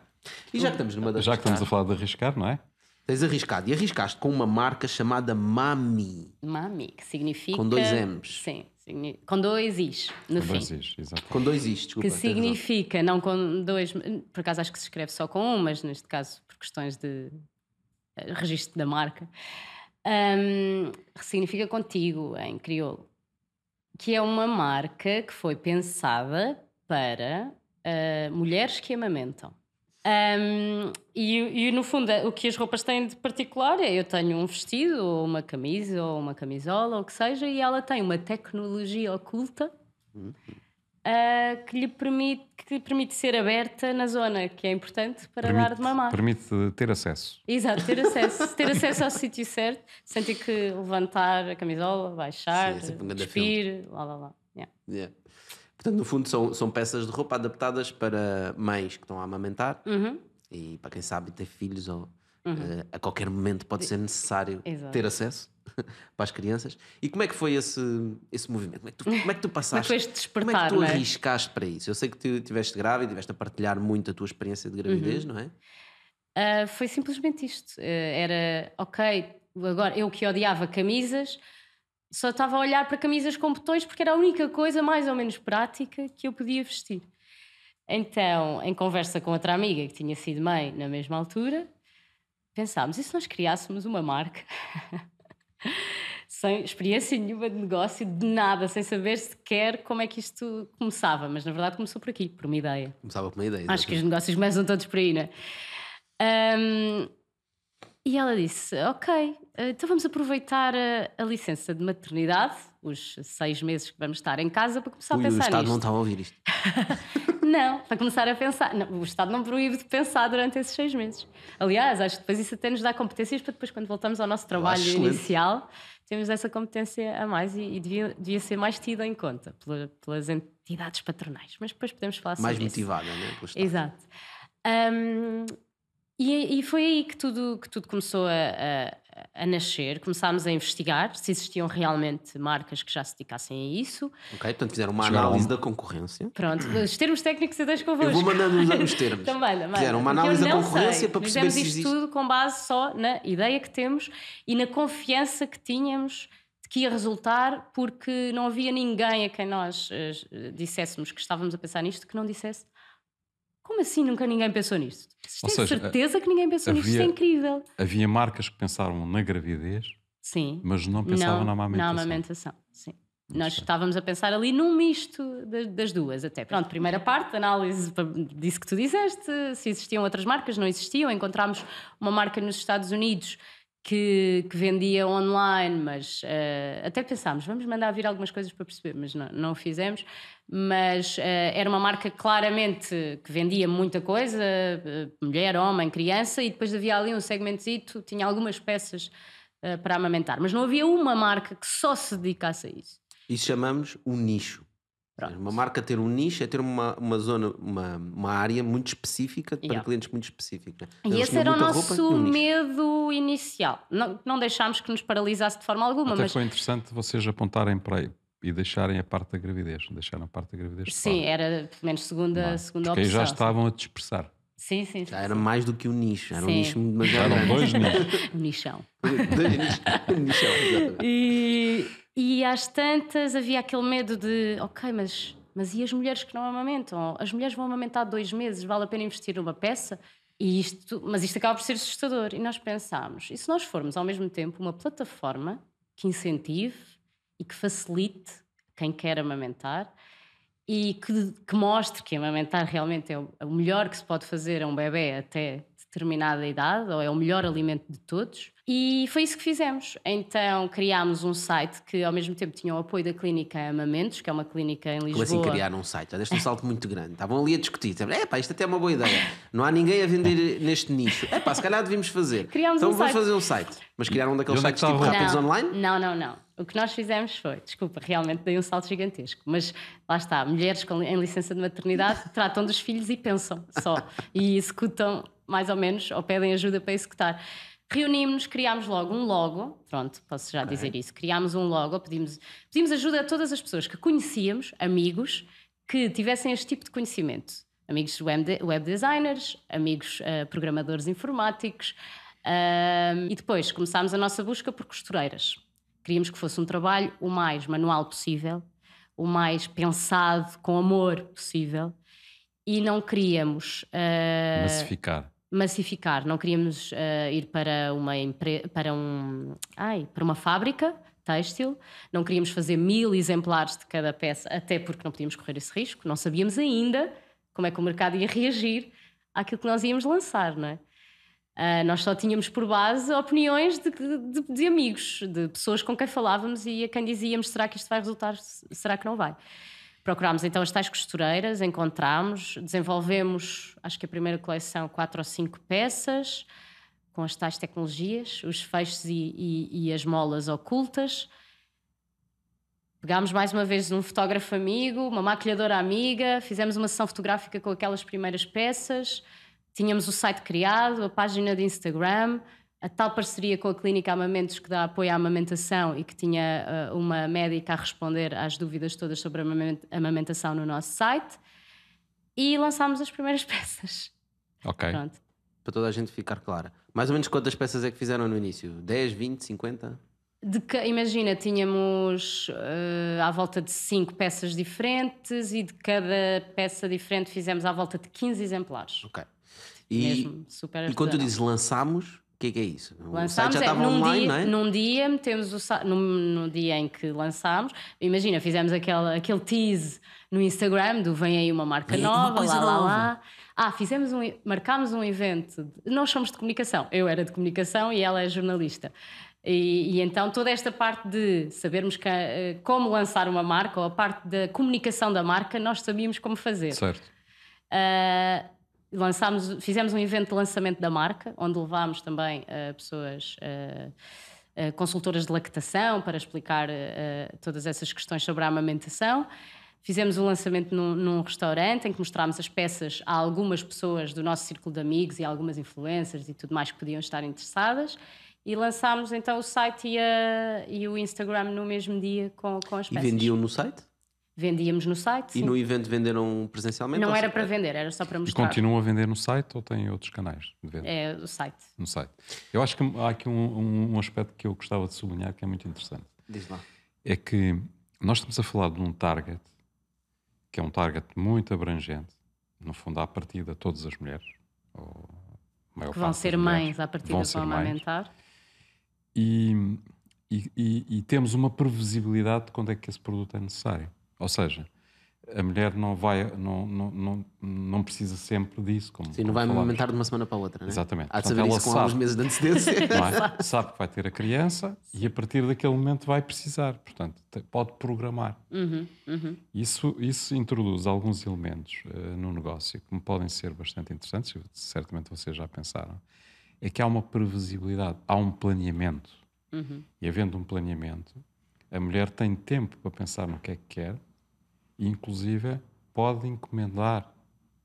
E já que estamos numa das Já que estamos a falar de arriscar, não é? Tens arriscado. E arriscaste com uma marca chamada Mami. Mami, que significa. Com dois M's. Sim, com dois Is no fim. Pois isso, exato. Com dois Is, desculpa. Que tens razão. significa, não com dois, por acaso acho que se escreve só com um, mas neste caso por questões de eh, registro da marca, hum, significa contigo em crioulo, que é uma marca que foi pensada para eh, mulheres que amamentam. Hum, e, e, no fundo o que as roupas têm de particular é eu tenho um vestido ou uma camisa ou uma camisola ou o que seja e ela tem uma tecnologia oculta ah, que lhe permite, que lhe permite ser aberta na zona, que é importante para dar de mamar. permite ter acesso. Exato, ter acesso, [LAUGHS] ter acesso ao sítio certo, sem ter que levantar a camisola, baixar, Sim, é um despir, lá lá lá. Yeah. Yeah. Portanto, no fundo, são, são peças de roupa adaptadas para mães que estão a amamentar Uhum. e para quem sabe ter filhos ou eh, a qualquer momento pode ser necessário Exato. ter acesso [LAUGHS] para as crianças. E como é que foi esse, esse movimento? Como é, que tu, como é que tu passaste? foi este como é que tu não é? arriscaste para isso? Eu sei que tu estiveste grávida e estiveste a partilhar muito a tua experiência de Uhum. gravidez, não é? Ah, foi simplesmente isto. Ah, era, ok, agora eu que odiava camisas, só estava a olhar para camisas com botões porque era a única coisa mais ou menos prática que eu podia vestir. Então, em conversa com outra amiga que tinha sido mãe na mesma altura, pensámos: e se nós criássemos uma marca? [LAUGHS] sem experiência nenhuma de negócio, de nada, sem saber sequer como é que isto começava. Mas na verdade começou por aqui, por uma ideia. Começava com uma ideia. Acho que os exatamente. negócios começam todos por aí, né? Ahm, e ela disse: Ok, então vamos aproveitar a, a licença de maternidade, os seis meses que vamos estar em casa, para começar Ui, a o pensar Estado não nisto. está a ouvir isto. [LAUGHS] Não, para começar a pensar. Não, o Estado não proíbe de pensar durante esses seis meses. Aliás, acho que depois isso até nos dá competências para depois, quando voltamos ao nosso trabalho inicial, temos essa competência a mais e, e devia, devia ser mais tida em conta pela- pelas entidades patronais. Mas depois podemos falar Mais sobre isso. motivada, né? pelo Estado. Exato. Ahm, e, e foi aí que tudo, que tudo começou a, a- a nascer. Começámos a investigar se existiam realmente marcas que já se dedicassem a isso. Ok, portanto fizeram uma Chegaram análise um- da concorrência. Pronto, os termos técnicos eu deixo convosco. Eu vou mandando os, os termos. [LAUGHS] Também, também. Fizeram uma análise da concorrência sei. para perceber Fizemos se isto existe. tudo com base só na ideia que temos e na confiança que tínhamos de que ia resultar, porque não havia ninguém a quem nós eh, disséssemos que estávamos a pensar nisto que não dissesse. Como assim nunca ninguém pensou nisto? Tenho seja, certeza que ninguém pensou nisto, isso é havia- incrível. Havia marcas que pensavam na gravidez, Sim. mas não pensavam na amamentação. Na amamentação, sim. Nós estávamos a pensar ali num misto das, das duas, até. Pronto, primeira parte, análise disso que tu disseste, se existiam outras marcas, não existiam. Encontramos uma marca nos Estados Unidos que, que vendia online, mas eh, até pensámos, vamos mandar vir algumas coisas para perceber, mas não, não o fizemos. Mas eh, era uma marca claramente que vendia muita coisa, eh, mulher, homem, criança, e depois havia ali um segmentozito, tinha algumas peças para amamentar. Mas não havia uma marca que só se dedicasse a isso. Isso chamamos o nicho. Pronto. Uma marca ter um nicho é ter uma, uma zona, uma, uma área muito específica para Yeah. clientes muito específicos. né? E esse era o roupa nosso nicho. medo inicial. Não, não deixámos que nos paralisasse de forma alguma, Até mas foi interessante vocês apontarem para aí e deixarem a parte da gravidez. Deixaram a parte da gravidez de sim, fora. era pelo menos segunda, Não é? segunda Porque aí opção. já sim. estavam a dispersar. Sim, sim, sim. Já era mais do que um nicho, era um Sim. nicho demasiado Eram grande. dois [LAUGHS] nichos. Um nichão. Dois nichos. Um nichão, exatamente. E, e às tantas havia aquele medo de, ok, mas, mas e as mulheres que não amamentam? As mulheres vão amamentar dois meses, vale a pena investir numa peça? E isto, mas isto acaba por ser assustador. E nós pensámos, e se nós formos ao mesmo tempo uma plataforma que incentive e que facilite quem quer amamentar e que, que mostre que amamentar realmente é o, melhor que se pode fazer a um bebê até determinada idade, ou é o melhor alimento de todos. E foi isso que fizemos. Então criámos um site que ao mesmo tempo tinha o apoio da clínica Amamentos, que é uma clínica em Lisboa. Como assim criar um site? Já deste um salto muito grande. Estavam ali a discutir. É pá, isto até é uma boa ideia. Não há ninguém a vender neste nicho. É pá, se calhar devíamos fazer. Criámos então um vamos site. fazer um site. Mas criaram um daqueles é que sites tipo rápidos online? Não, não, não. O que nós fizemos foi, desculpa, realmente dei um salto gigantesco, mas lá está, mulheres com, em licença de maternidade [LAUGHS] tratam dos filhos e pensam só, e executam mais ou menos, ou pedem ajuda para executar. Reunimos-nos, criámos logo um logo, pronto, posso já dizer isso, criámos um logo, pedimos, pedimos ajuda a todas as pessoas que conhecíamos, amigos, que tivessem este tipo de conhecimento. Amigos web, de- web designers, amigos eh, programadores informáticos, Ahm, e depois começámos a nossa busca por costureiras. Queríamos que fosse um trabalho o mais manual possível, o mais pensado, com amor possível, e não queríamos ah, Massificar. Massificar, não queríamos ah, ir para uma, para, um, ai, para uma fábrica têxtil, não queríamos fazer mil exemplares de cada peça, até porque não podíamos correr esse risco, não sabíamos ainda como é que o mercado ia reagir àquilo que nós íamos lançar, não é? Ah, nós só tínhamos por base opiniões de, de- de amigos, de pessoas com quem falávamos e a quem dizíamos: será que isto vai resultar? Será que não vai? Procurámos então as tais costureiras, encontramos, desenvolvemos, acho que a primeira coleção, quatro ou cinco peças, com as tais tecnologias, os feixes e, e- e as molas ocultas. Pegámos mais uma vez um fotógrafo amigo, uma maquilhadora amiga, fizemos uma sessão fotográfica com aquelas primeiras peças, tínhamos o site criado, a página de Instagram, a tal parceria com a Clínica Amamentos que dá apoio à amamentação e que tinha ah, uma médica a responder às dúvidas todas sobre a amament- amamentação no nosso site e lançámos as primeiras [LAUGHS] peças. Ok. Pronto. Para toda a gente ficar clara. Mais ou menos quantas peças é que fizeram no início? 10, 20, 50? De que- imagina, tínhamos eh, à volta de 5 peças diferentes e de cada peça diferente fizemos à volta de 15 exemplares. Ok. E, Mesmo, super e quando tu dizes lançámos, que é que é isso? O Lançámos site já é, estava num, online, dia, não é? num dia metemos o no, no dia em que lançámos, imagina, fizemos aquele, aquele tease no Instagram do vem aí uma marca Vem uma nova, coisa lá, lá, nova. lá. Ah, fizemos um, marcámos um evento. nós somos de comunicação. Eu era de comunicação e ela é jornalista. E, e então toda esta parte de sabermos que, eh, como lançar uma marca ou a parte da comunicação da marca, nós sabíamos como fazer. Certo. Uh, lançámos, fizemos um evento de lançamento da marca, onde levámos também uh, pessoas, uh, uh, consultoras de lactação, para explicar uh, todas essas questões sobre a amamentação. Fizemos um lançamento num, num restaurante em que mostrámos as peças a algumas pessoas do nosso círculo de amigos e algumas influencers e tudo mais que podiam estar interessadas. E lançámos então o site e, a- e o Instagram no mesmo dia com, com as E peças. vendiam no site? Vendíamos no site. E sim. no evento venderam presencialmente? Não era para vender, era só para E mostrar. continuam a vender no site ou têm outros canais de venda? É o site. No site. Eu acho que há aqui um, um- um aspecto que eu gostava de sublinhar que é muito interessante. Diz lá. É que nós estamos a falar de um target que é um target muito abrangente, no fundo, à partida, todas as mulheres. Ou a maior que vão ser mulheres mães à partida vão para ser mães. amamentar. e, e- e- e temos uma previsibilidade de quando é que esse produto é necessário. Ou seja, a mulher não vai, não, não, não, não precisa sempre disso. Como, Sim, não como vai falámos. amamentar de uma semana para a outra, não é? Exatamente. Há de Portanto, saber ela isso com sabe. alguns meses de antecedência. [LAUGHS] não é? Sabe que vai ter a criança e a partir daquele momento vai precisar. Portanto, pode programar. Uhum, uhum. Isso, isso introduz alguns elementos eh, no negócio que me podem ser bastante interessantes, certamente vocês já pensaram. É que há uma previsibilidade, há um planeamento. Uhum. E havendo um planeamento, a mulher tem tempo para pensar no que é que quer e, inclusive, pode encomendar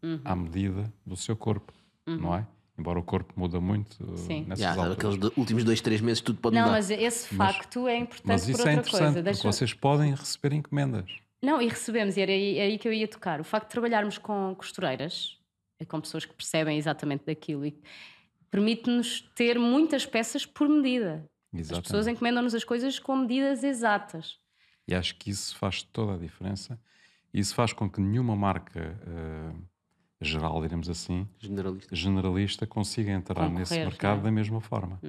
Uhum. à medida do seu corpo, não é? Embora o corpo muda muito eh, Sim. nessas alturas. aqueles do- últimos dois, três meses tudo pode Não, mudar. mas esse facto é importante Mas por isso outra é interessante, coisa. Deixa- vocês podem receber encomendas. Não, e recebemos, e era aí, é aí que eu ia tocar. O facto de trabalharmos com costureiras com pessoas que percebem exatamente daquilo e permite-nos ter muitas peças por medida. As Exatamente. pessoas encomendam-nos as coisas com medidas exatas. E acho que isso faz toda a diferença. Isso faz com que nenhuma marca eh, geral, diremos assim, Generalista. generalista, consiga entrar Concorrer, nesse mercado não é? da mesma forma.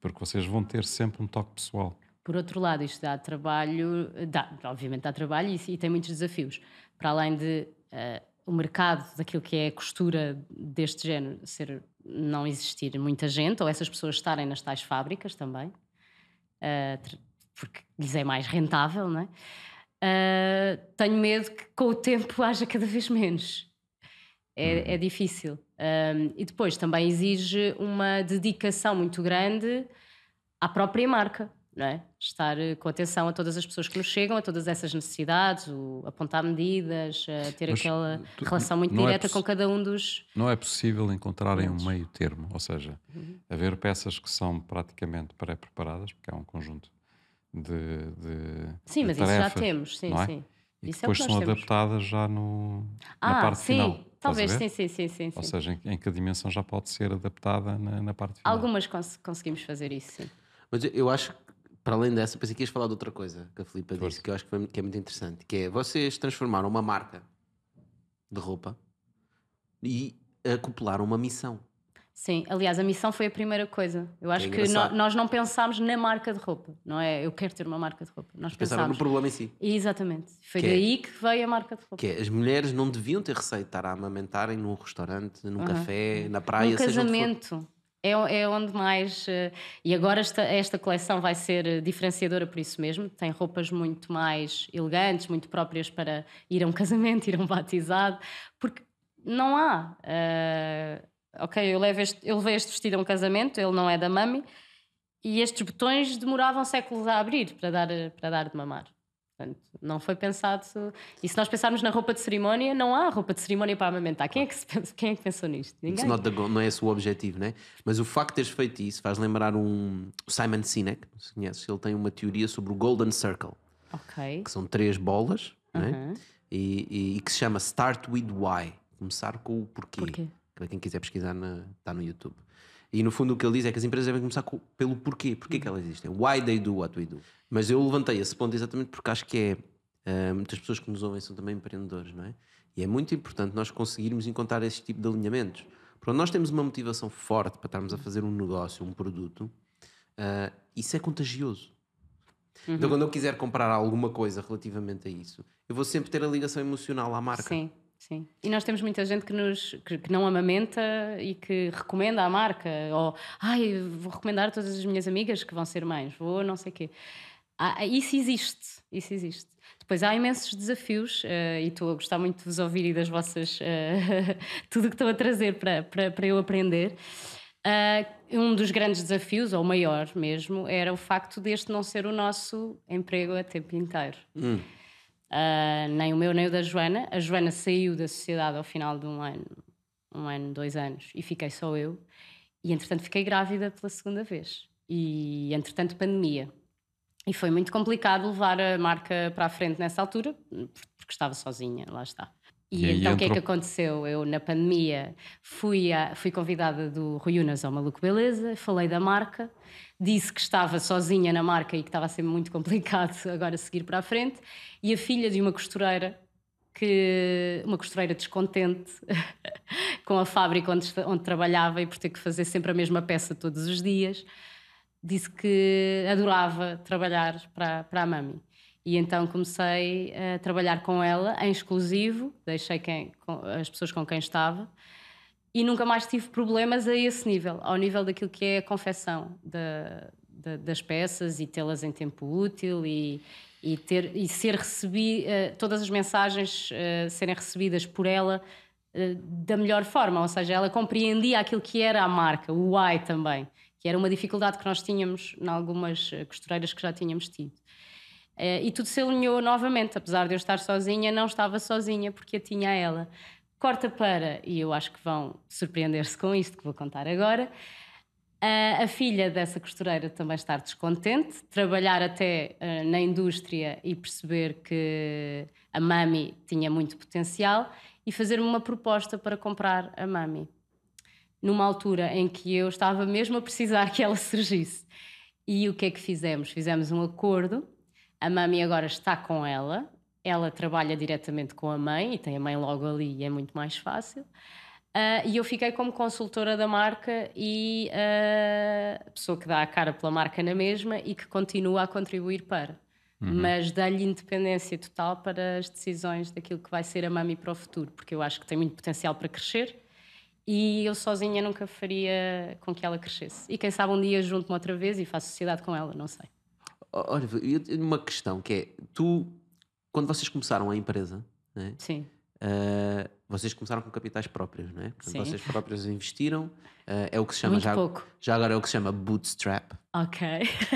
Porque vocês vão ter sempre um toque pessoal. Por outro lado, isto dá trabalho, dá, obviamente dá trabalho e, e tem muitos desafios. Para além de eh, o mercado daquilo que é a costura deste género ser, não existir muita gente, ou essas pessoas estarem nas tais fábricas também, eh, porque lhes é mais rentável, não é? Eh, tenho medo que com o tempo [LAUGHS] haja cada vez menos. É, é difícil. Um, e depois também exige uma dedicação muito grande à própria marca, não é? Estar eh, com atenção a todas as pessoas que nos chegam, a todas essas necessidades, o apontar medidas, a ter Mas aquela tu- relação muito é direta possi- com cada um dos. Não é possível encontrarem um meio termo, ou seja, Uhum. haver peças que são praticamente pré-preparadas, porque é um conjunto de, de Sim, de mas isso já tarefas, temos, sim, é? sim. E Isso é depois que são temos. adaptadas já no, na Ah, parte sim, final. Talvez, sim, sim, sim, sim. Ou sim. seja, em, em que a dimensão já pode ser adaptada na, na parte final. Algumas cons- conseguimos fazer isso, sim. Mas eu- eu acho que, para além dessa, pensei que ias falar de outra coisa que a Filipa Força. disse, que eu acho que, foi- que é muito interessante, que é vocês transformaram uma marca de roupa e acoplaram uma missão. Sim, aliás, a missão foi a primeira coisa. Eu acho que no- nós não pensámos na marca de roupa, não é? Eu quero ter uma marca de roupa. Nós Pensaram no pensámos. problema em si. Exatamente. Foi Que é- daí que veio a marca de roupa. Que é, as mulheres não deviam ter receio de estar a amamentarem num restaurante, num café, na praia, Num seja onde for. casamento. É, é onde mais. eh, E agora esta, esta coleção vai ser eh, diferenciadora por isso mesmo. Tem roupas muito mais elegantes, muito próprias para ir a um [LAUGHS] casamento, ir a um batizado, porque não há. eh, ok, eu, levo este, eu levei este vestido a um casamento, ele não é da mami, e estes botões demoravam séculos a abrir para dar, para dar de mamar. Portanto, não foi pensado. E se nós pensarmos na roupa de cerimónia, não há roupa de cerimónia para amamentar. Quem é que, pensa- quem é que pensou nisto? Ninguém. not the goal, não é esse o objetivo, né? Mas o facto de teres feito isso faz lembrar um Simon Sinek, se conheces, ele tem uma teoria sobre o Golden Circle, Ok. que são três bolas, né? Uhum. E, e- e que se chama Start with Why, começar com o porquê. Porquê? Para quem quiser pesquisar, está no YouTube. E no fundo o que ele diz é que as empresas devem começar com- pelo porquê, porquê que elas existem, why they do what we do. Mas eu levantei esse ponto exatamente porque acho que é, ah, muitas pessoas que nos ouvem são também empreendedores, não é? E é muito importante nós conseguirmos encontrar esse tipo de alinhamentos. Porque nós temos uma motivação forte para estarmos a fazer um negócio, um produto, ah, isso é contagioso. Então, quando eu quiser comprar alguma coisa relativamente a isso, eu vou sempre ter a ligação emocional à marca. Sim, sim. E nós temos muita gente que, nos, que, que não amamenta e que recomenda a marca. Ou, ai, vou recomendar a todas as minhas amigas que vão ser mães, vou não sei o quê. Ah, isso existe, isso existe. Depois há imensos desafios eh, e estou a gostar muito de vos ouvir e das vossas. eh, [LAUGHS] tudo que estão a trazer para, para, para eu aprender. Ah, um dos grandes desafios, ou maior mesmo, era o facto deste não ser o nosso emprego a tempo inteiro. Ah, nem o meu, nem o da Joana. A Joana saiu da sociedade ao final de um ano, um ano, dois anos, e fiquei só eu. E entretanto fiquei grávida pela segunda vez. E entretanto, pandemia. E foi muito complicado levar a marca para a frente nessa altura, porque estava sozinha, lá está. E, E então o que é que aconteceu? Eu, na pandemia, fui, a- fui convidada do Rui Unas ao Maluco Beleza, falei da marca, disse que estava sozinha na marca e que estava a ser muito complicado [LAUGHS] agora seguir para a frente. E a filha de uma costureira, que uma costureira descontente [LAUGHS] com a fábrica onde, onde trabalhava e por ter que fazer sempre a mesma peça todos os dias, disse que adorava trabalhar para, para a Mami. E então comecei a trabalhar com ela em exclusivo, deixei quem, as pessoas com quem estava e nunca mais tive problemas a esse nível, ao nível daquilo que é a confecção da- da- das peças e tê-las em tempo útil e, e, ter, e ser recebi, eh, todas as mensagens eh, serem recebidas por ela eh, da melhor forma, ou seja, ela compreendia aquilo que era a marca, o why também, que era uma dificuldade que nós tínhamos em algumas costureiras que já tínhamos tido. Eh, e tudo se alinhou novamente, apesar de eu estar sozinha, não estava sozinha porque a tinha ela. Corta para, e eu acho que vão surpreender-se com isto que vou contar agora, A, a filha dessa costureira também estar descontente, trabalhar até eh, na indústria e perceber que a Mami tinha muito potencial e fazer-me uma proposta para comprar a Mami. Numa altura em que eu estava mesmo a precisar que ela [LAUGHS] surgisse. E o que é que fizemos? Fizemos um acordo. A Mami agora está com ela. Ela trabalha diretamente com a mãe e tem a mãe logo ali e é muito mais fácil. Ah, e eu fiquei como consultora da marca e a pessoa que dá a cara pela marca na mesma e que continua a contribuir para. Mas dá-lhe independência total para as decisões daquilo que vai ser a Mami para o futuro, porque eu acho que tem muito potencial para crescer e eu sozinha nunca faria com que ela crescesse. E quem sabe um dia junto-me outra vez e faço sociedade com ela, não sei. Olha, eu tenho uma questão que é: tu, quando vocês começaram a empresa, né, Sim, ah, vocês começaram com capitais próprios, não é? Portanto, Sim. vocês próprios investiram, ah, é o que se chama Muito já, pouco. já agora é o que se chama bootstrap. ok.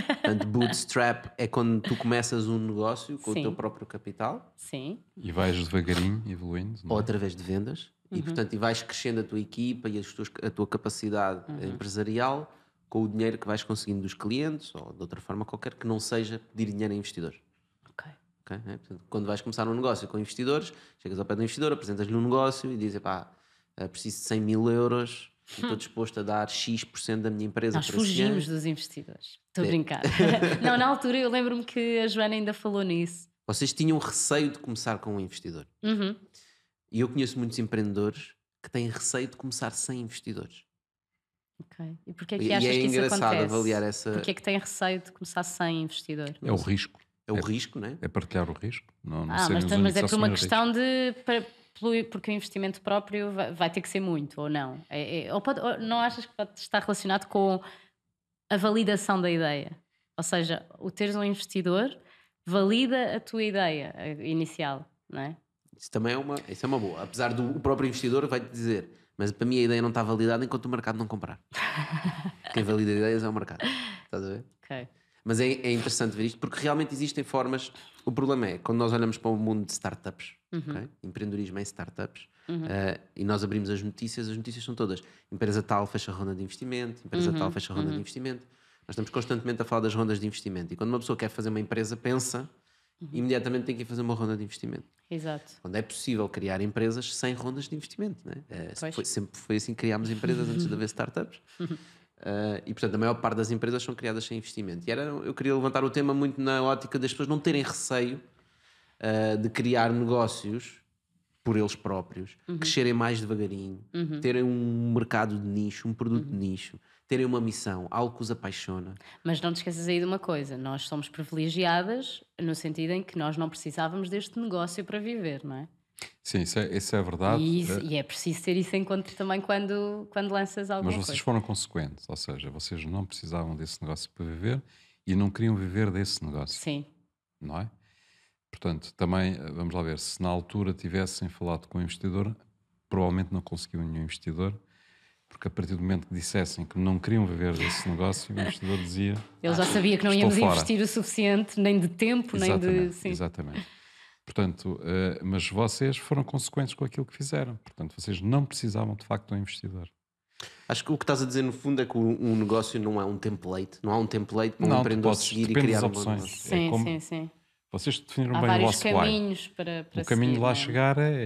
Portanto, [LAUGHS] bootstrap é quando tu começas um negócio com Sim. o teu próprio capital Sim, E vais devagarinho evoluindo. não ou é? através de vendas Uhum. e, portanto, e vais crescendo a tua equipa e as tuas- a tua capacidade Uhum. empresarial com o dinheiro que vais conseguindo dos clientes ou de outra forma qualquer que não seja pedir dinheiro a investidores. ok. ok? É, portanto, quando vais começar um negócio com investidores, chegas ao pé do investidor, apresentas-lhe um negócio e dizes: pá, eh, preciso de 100 mil euros e estou disposto a dar X% da minha empresa Nós para fugimos ano." dos investidores. Estou a É. brincar. [LAUGHS] não, na altura eu lembro-me que a Joana ainda falou nisso. Vocês tinham receio de começar com um investidor. Uhum. E eu conheço muitos empreendedores que têm receio de começar sem investidores. Ok. E porquê é E, que e achas é que isso engraçado acontece? avaliar essa. Porquê é que tem receio de começar sem investidor? É o risco. É o risco, não é? É partilhar o risco. Não, não Ah, mas, mas é por uma assumir o risco. questão de. para- porque o investimento próprio vai, vai ter que ser muito, ou não? É- é- ou pode- ou não achas que pode estar relacionado com a validação da ideia? Ou seja, o teres um investidor valida a tua ideia eh, inicial, não é? Isso também é uma, isso é uma boa. Apesar do próprio investidor vai-te dizer, mas para mim a ideia não está validada enquanto o mercado não comprar. [LAUGHS] Quem valida ideias é o mercado. Estás a ver? Ok. Mas é, é interessante ver isto porque realmente existem formas. O problema é quando nós olhamos para o mundo de startups, ok? empreendedorismo em startups, eh, e nós abrimos as notícias, as notícias são todas: empresa tal fecha ronda de investimento, empresa tal fecha ronda de investimento. Nós estamos constantemente a falar das rondas de investimento. E quando uma pessoa quer fazer uma empresa, pensa, imediatamente tem que ir fazer uma ronda de investimento. Exato. Quando é possível criar empresas sem rondas de investimento. Né? Pois. foi- sempre foi assim que criámos empresas antes de haver startups. Eh, [LAUGHS] e portanto, a maior parte das empresas são criadas sem investimento. E era, eu queria levantar o tema muito na ótica das pessoas não terem receio eh, de criar negócios por eles próprios, crescerem mais devagarinho, terem um mercado de nicho, um produto de nicho, terem uma missão, algo que os apaixona. Mas não te esqueças aí de uma coisa: nós somos privilegiadas no sentido em que nós não precisávamos deste negócio para viver, não é? Sim, isso é, isso é verdade. E, isso- eh, e é preciso ter isso em conta também quando, quando lanças alguma Mas vocês coisa. foram consequentes, ou seja, vocês não precisavam desse negócio para viver e não queriam viver desse negócio, Sim, não é? Portanto, também, eh, vamos lá ver, se na altura tivessem falado com o investidor, provavelmente não conseguiam nenhum investidor, porque a partir do momento que dissessem que não queriam viver desse negócio, o investidor dizia. ele já sabia que não íamos fora. investir o suficiente, nem de tempo, nem de. Exatamente, Sim. exatamente. Portanto, eh, mas vocês foram consequentes com aquilo que fizeram. Portanto, vocês não precisavam de facto de um investidor. Acho que o que estás a dizer no fundo é que um negócio não é um template, não há um template para um Não, empreendedor podes- seguir e criar das um opções. negócio. Sim, É como- sim, sim. Vocês definiram Há bem o vosso why. caminhos para, para O caminho de seguir, lá não é? chegar é,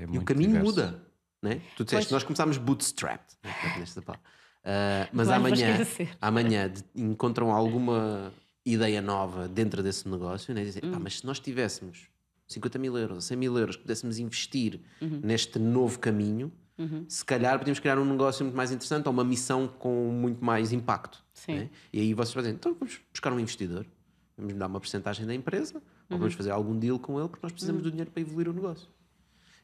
é E muito o caminho diverso. muda. Né? Tu disseste, Pois. nós começámos bootstrapped. Portanto, nesta. Ah, mas amanhã, amanhã encontram alguma ideia nova dentro desse negócio né? e dizem, Hum. "Pá, mas se nós tivéssemos 50 mil euros, 100 mil euros que pudéssemos investir Uhum. neste novo caminho, se calhar podíamos criar um negócio muito mais interessante ou uma missão com muito mais impacto. Né? E aí vocês fazem, então vamos buscar um investidor, vamos dar uma porcentagem da empresa ou vamos fazer algum deal com ele porque nós precisamos do dinheiro para evoluir o negócio.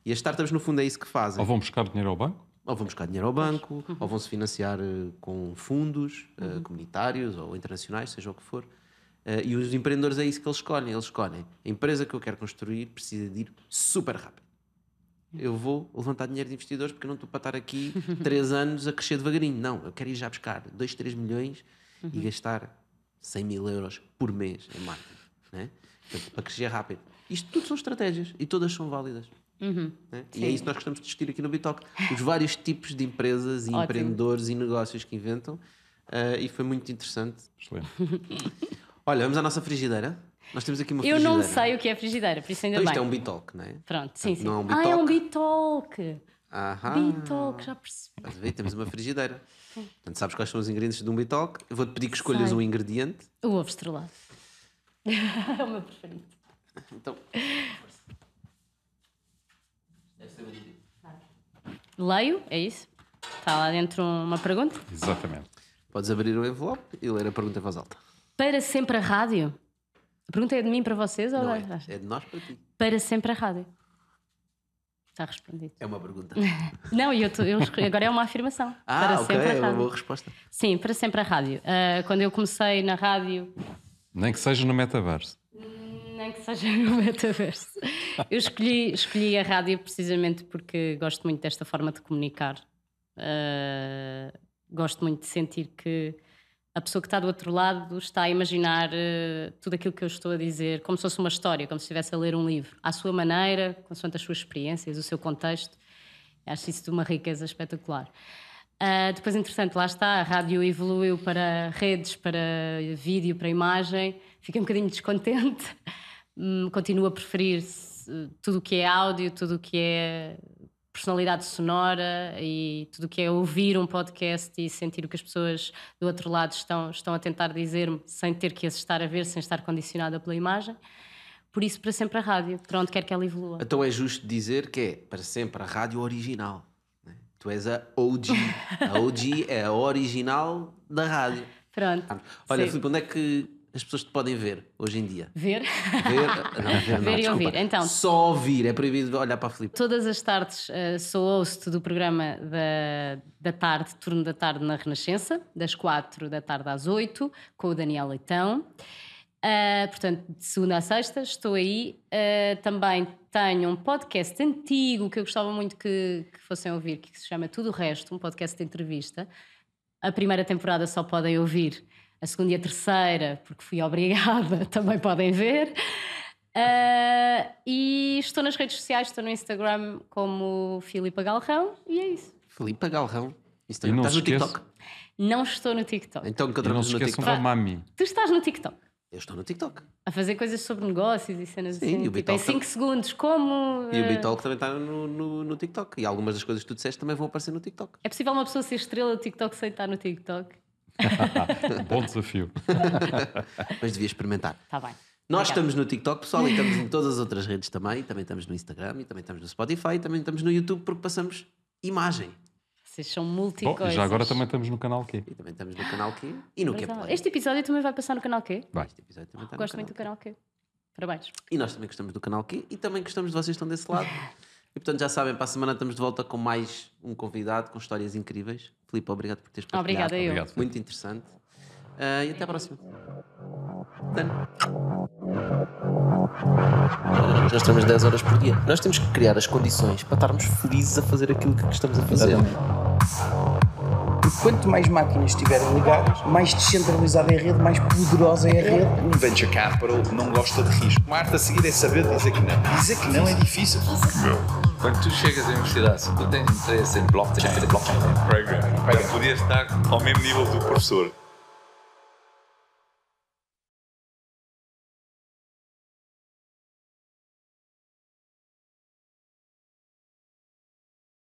E as startups, no fundo, é isso que fazem. Ou vão buscar dinheiro ao banco? Ou vão buscar dinheiro ao banco, ou vão se financiar eh, com fundos eh, comunitários ou internacionais, seja o que for. Eh, e os empreendedores é isso que eles escolhem. Eles escolhem a empresa que eu quero construir precisa de ir super rápido. Eu vou levantar dinheiro de investidores porque eu não estou para estar aqui [LAUGHS] três anos a crescer devagarinho. Não, eu quero ir já buscar 2, 3 milhões e gastar 100 mil euros por mês em marketing. Né? Portanto, para crescer rápido. Isto tudo são estratégias e todas são válidas. Né? E é isso que nós gostamos de discutir aqui no Bitalk. Os vários tipos de empresas e Ótimo. empreendedores e negócios que inventam. Ah, e foi muito interessante. Excelente. [LAUGHS] Olha, vamos à nossa frigideira. Nós temos aqui uma Eu frigideira. não sei o que é frigideira, por isso ainda Então isto bem. é um bitalk, não é? Pronto, sim, sim. Não é um ah, é um bitalk? bitalk. Aham. Bitalk, já percebi. Estás a ver? Temos uma frigideira. Portanto, sabes quais são os ingredientes de um bitalk? Eu vou-te pedir que escolhas Sei. um ingrediente. O ovo estrelado. [LAUGHS] é o meu preferido. Então, Leio, é isso? Está lá dentro uma pergunta. Exatamente. podes abrir o envelope e ler a pergunta em voz alta. Para sempre a rádio? A pergunta é de mim para vocês ou Não da- é? É de nós para ti. Para sempre a rádio. Está respondido. É uma pergunta. [LAUGHS] Não, eu, tô- eu agora é uma afirmação. Ah, para ok, sempre é a uma rádio. boa resposta. Sim, para sempre a rádio. Ah, quando eu comecei na rádio, Nem que seja no metaverso. Que seja [LAUGHS] no metaverso, eu escolhi, escolhi a rádio precisamente porque gosto muito desta forma de comunicar. Ah, gosto muito de sentir que a pessoa que está do outro lado está a imaginar eh, tudo aquilo que eu estou a dizer como se fosse uma história, como se estivesse a ler um livro, à sua maneira, consoante as suas experiências, o seu contexto. Acho isso de uma riqueza espetacular. Ah, depois, interessante, lá está, a rádio evoluiu para redes, para vídeo, para imagem. Fiquei um bocadinho descontente. Hum, Continuo a preferir se- tudo o que é áudio, tudo o que é personalidade sonora e tudo o que é ouvir um podcast e sentir o que as pessoas do outro lado estão, estão a tentar dizer-me sem ter que estar a ver, sem estar condicionada pela imagem. Por isso, para sempre a rádio, para onde quer que ela evolua. Então é justo dizer que é para sempre a rádio original. né? Tu és a OG. A OG é a original da rádio. Pronto. Olha, Sim. Filipe, onde é que as pessoas te podem ver hoje em dia? Ver. Ver, não, ver, não, Ver e desculpa. ouvir. Então. Só ouvir, é proibido olhar para a Filipe. Todas as tardes eh, sou host do programa da, da tarde, turno da tarde na Renascença, das 4 da tarde às 8, com o Daniel Leitão. Ah, portanto, de segunda a sexta estou aí. Ah, também tenho um podcast antigo que eu gostava muito que, que fossem ouvir, que se chama Tudo o Resto, um podcast de entrevista. A primeira temporada só podem ouvir, a segunda e a terceira, porque fui [LAUGHS] obrigada, também podem ver. Ah, e estou nas redes sociais, estou no Instagram como Filipa Galrão e é isso. Filipe Galrão. E Instagram. Estás no TikTok? Não estou no TikTok. Então não encontramos se no esqueçam TikTok. da Mami. Tu estás no TikTok Eu estou no TikTok. a fazer coisas sobre negócios e cenas Sim, assim, e o tipo, em Bitalk 5 segundos, como. E o eh, Bitalk também está no, no, no TikTok. E algumas das coisas que tu disseste também vão aparecer no TikTok. É possível uma pessoa ser estrela do TikTok sem estar no TikTok? [LAUGHS] Bom desafio. [LAUGHS] Mas devia experimentar. Está Tá bem. Nós estamos no TikTok, pessoal, e estamos em todas as outras redes também. Também estamos no Instagram, e também estamos no Spotify, e também estamos no YouTube, porque passamos imagem. Vocês são Bom, multicoisas. já agora também estamos no canal Q. E também estamos no canal Q e no Q Play. Este episódio também vai passar no canal Q? Vai. Este episódio também está Gosto no muito do canal canal Q. Parabéns. E nós também gostamos do canal Q e também gostamos de vocês que estão desse lado. [LAUGHS] E portanto, já sabem, para a semana estamos de volta com mais um convidado com histórias incríveis. Filipe, obrigado por teres partilhado. Obrigada, eu. Obrigado. Muito interessante. Ah, e até à próxima. Dano. Nós estamos 10 horas por dia. Nós temos que criar as condições para estarmos felizes a fazer aquilo que estamos a fazer. Porque quanto mais máquinas estiverem ligadas, mais descentralizada é a rede, mais poderosa é a rede. Um venture capital não gosta de risco. Uma arte a seguir é saber dizer que não. Dizer que não é difícil. Quando tu chegas à universidade, se tu tens interesse em blockchain, blockchain, Program. podias estar ao mesmo nível do professor.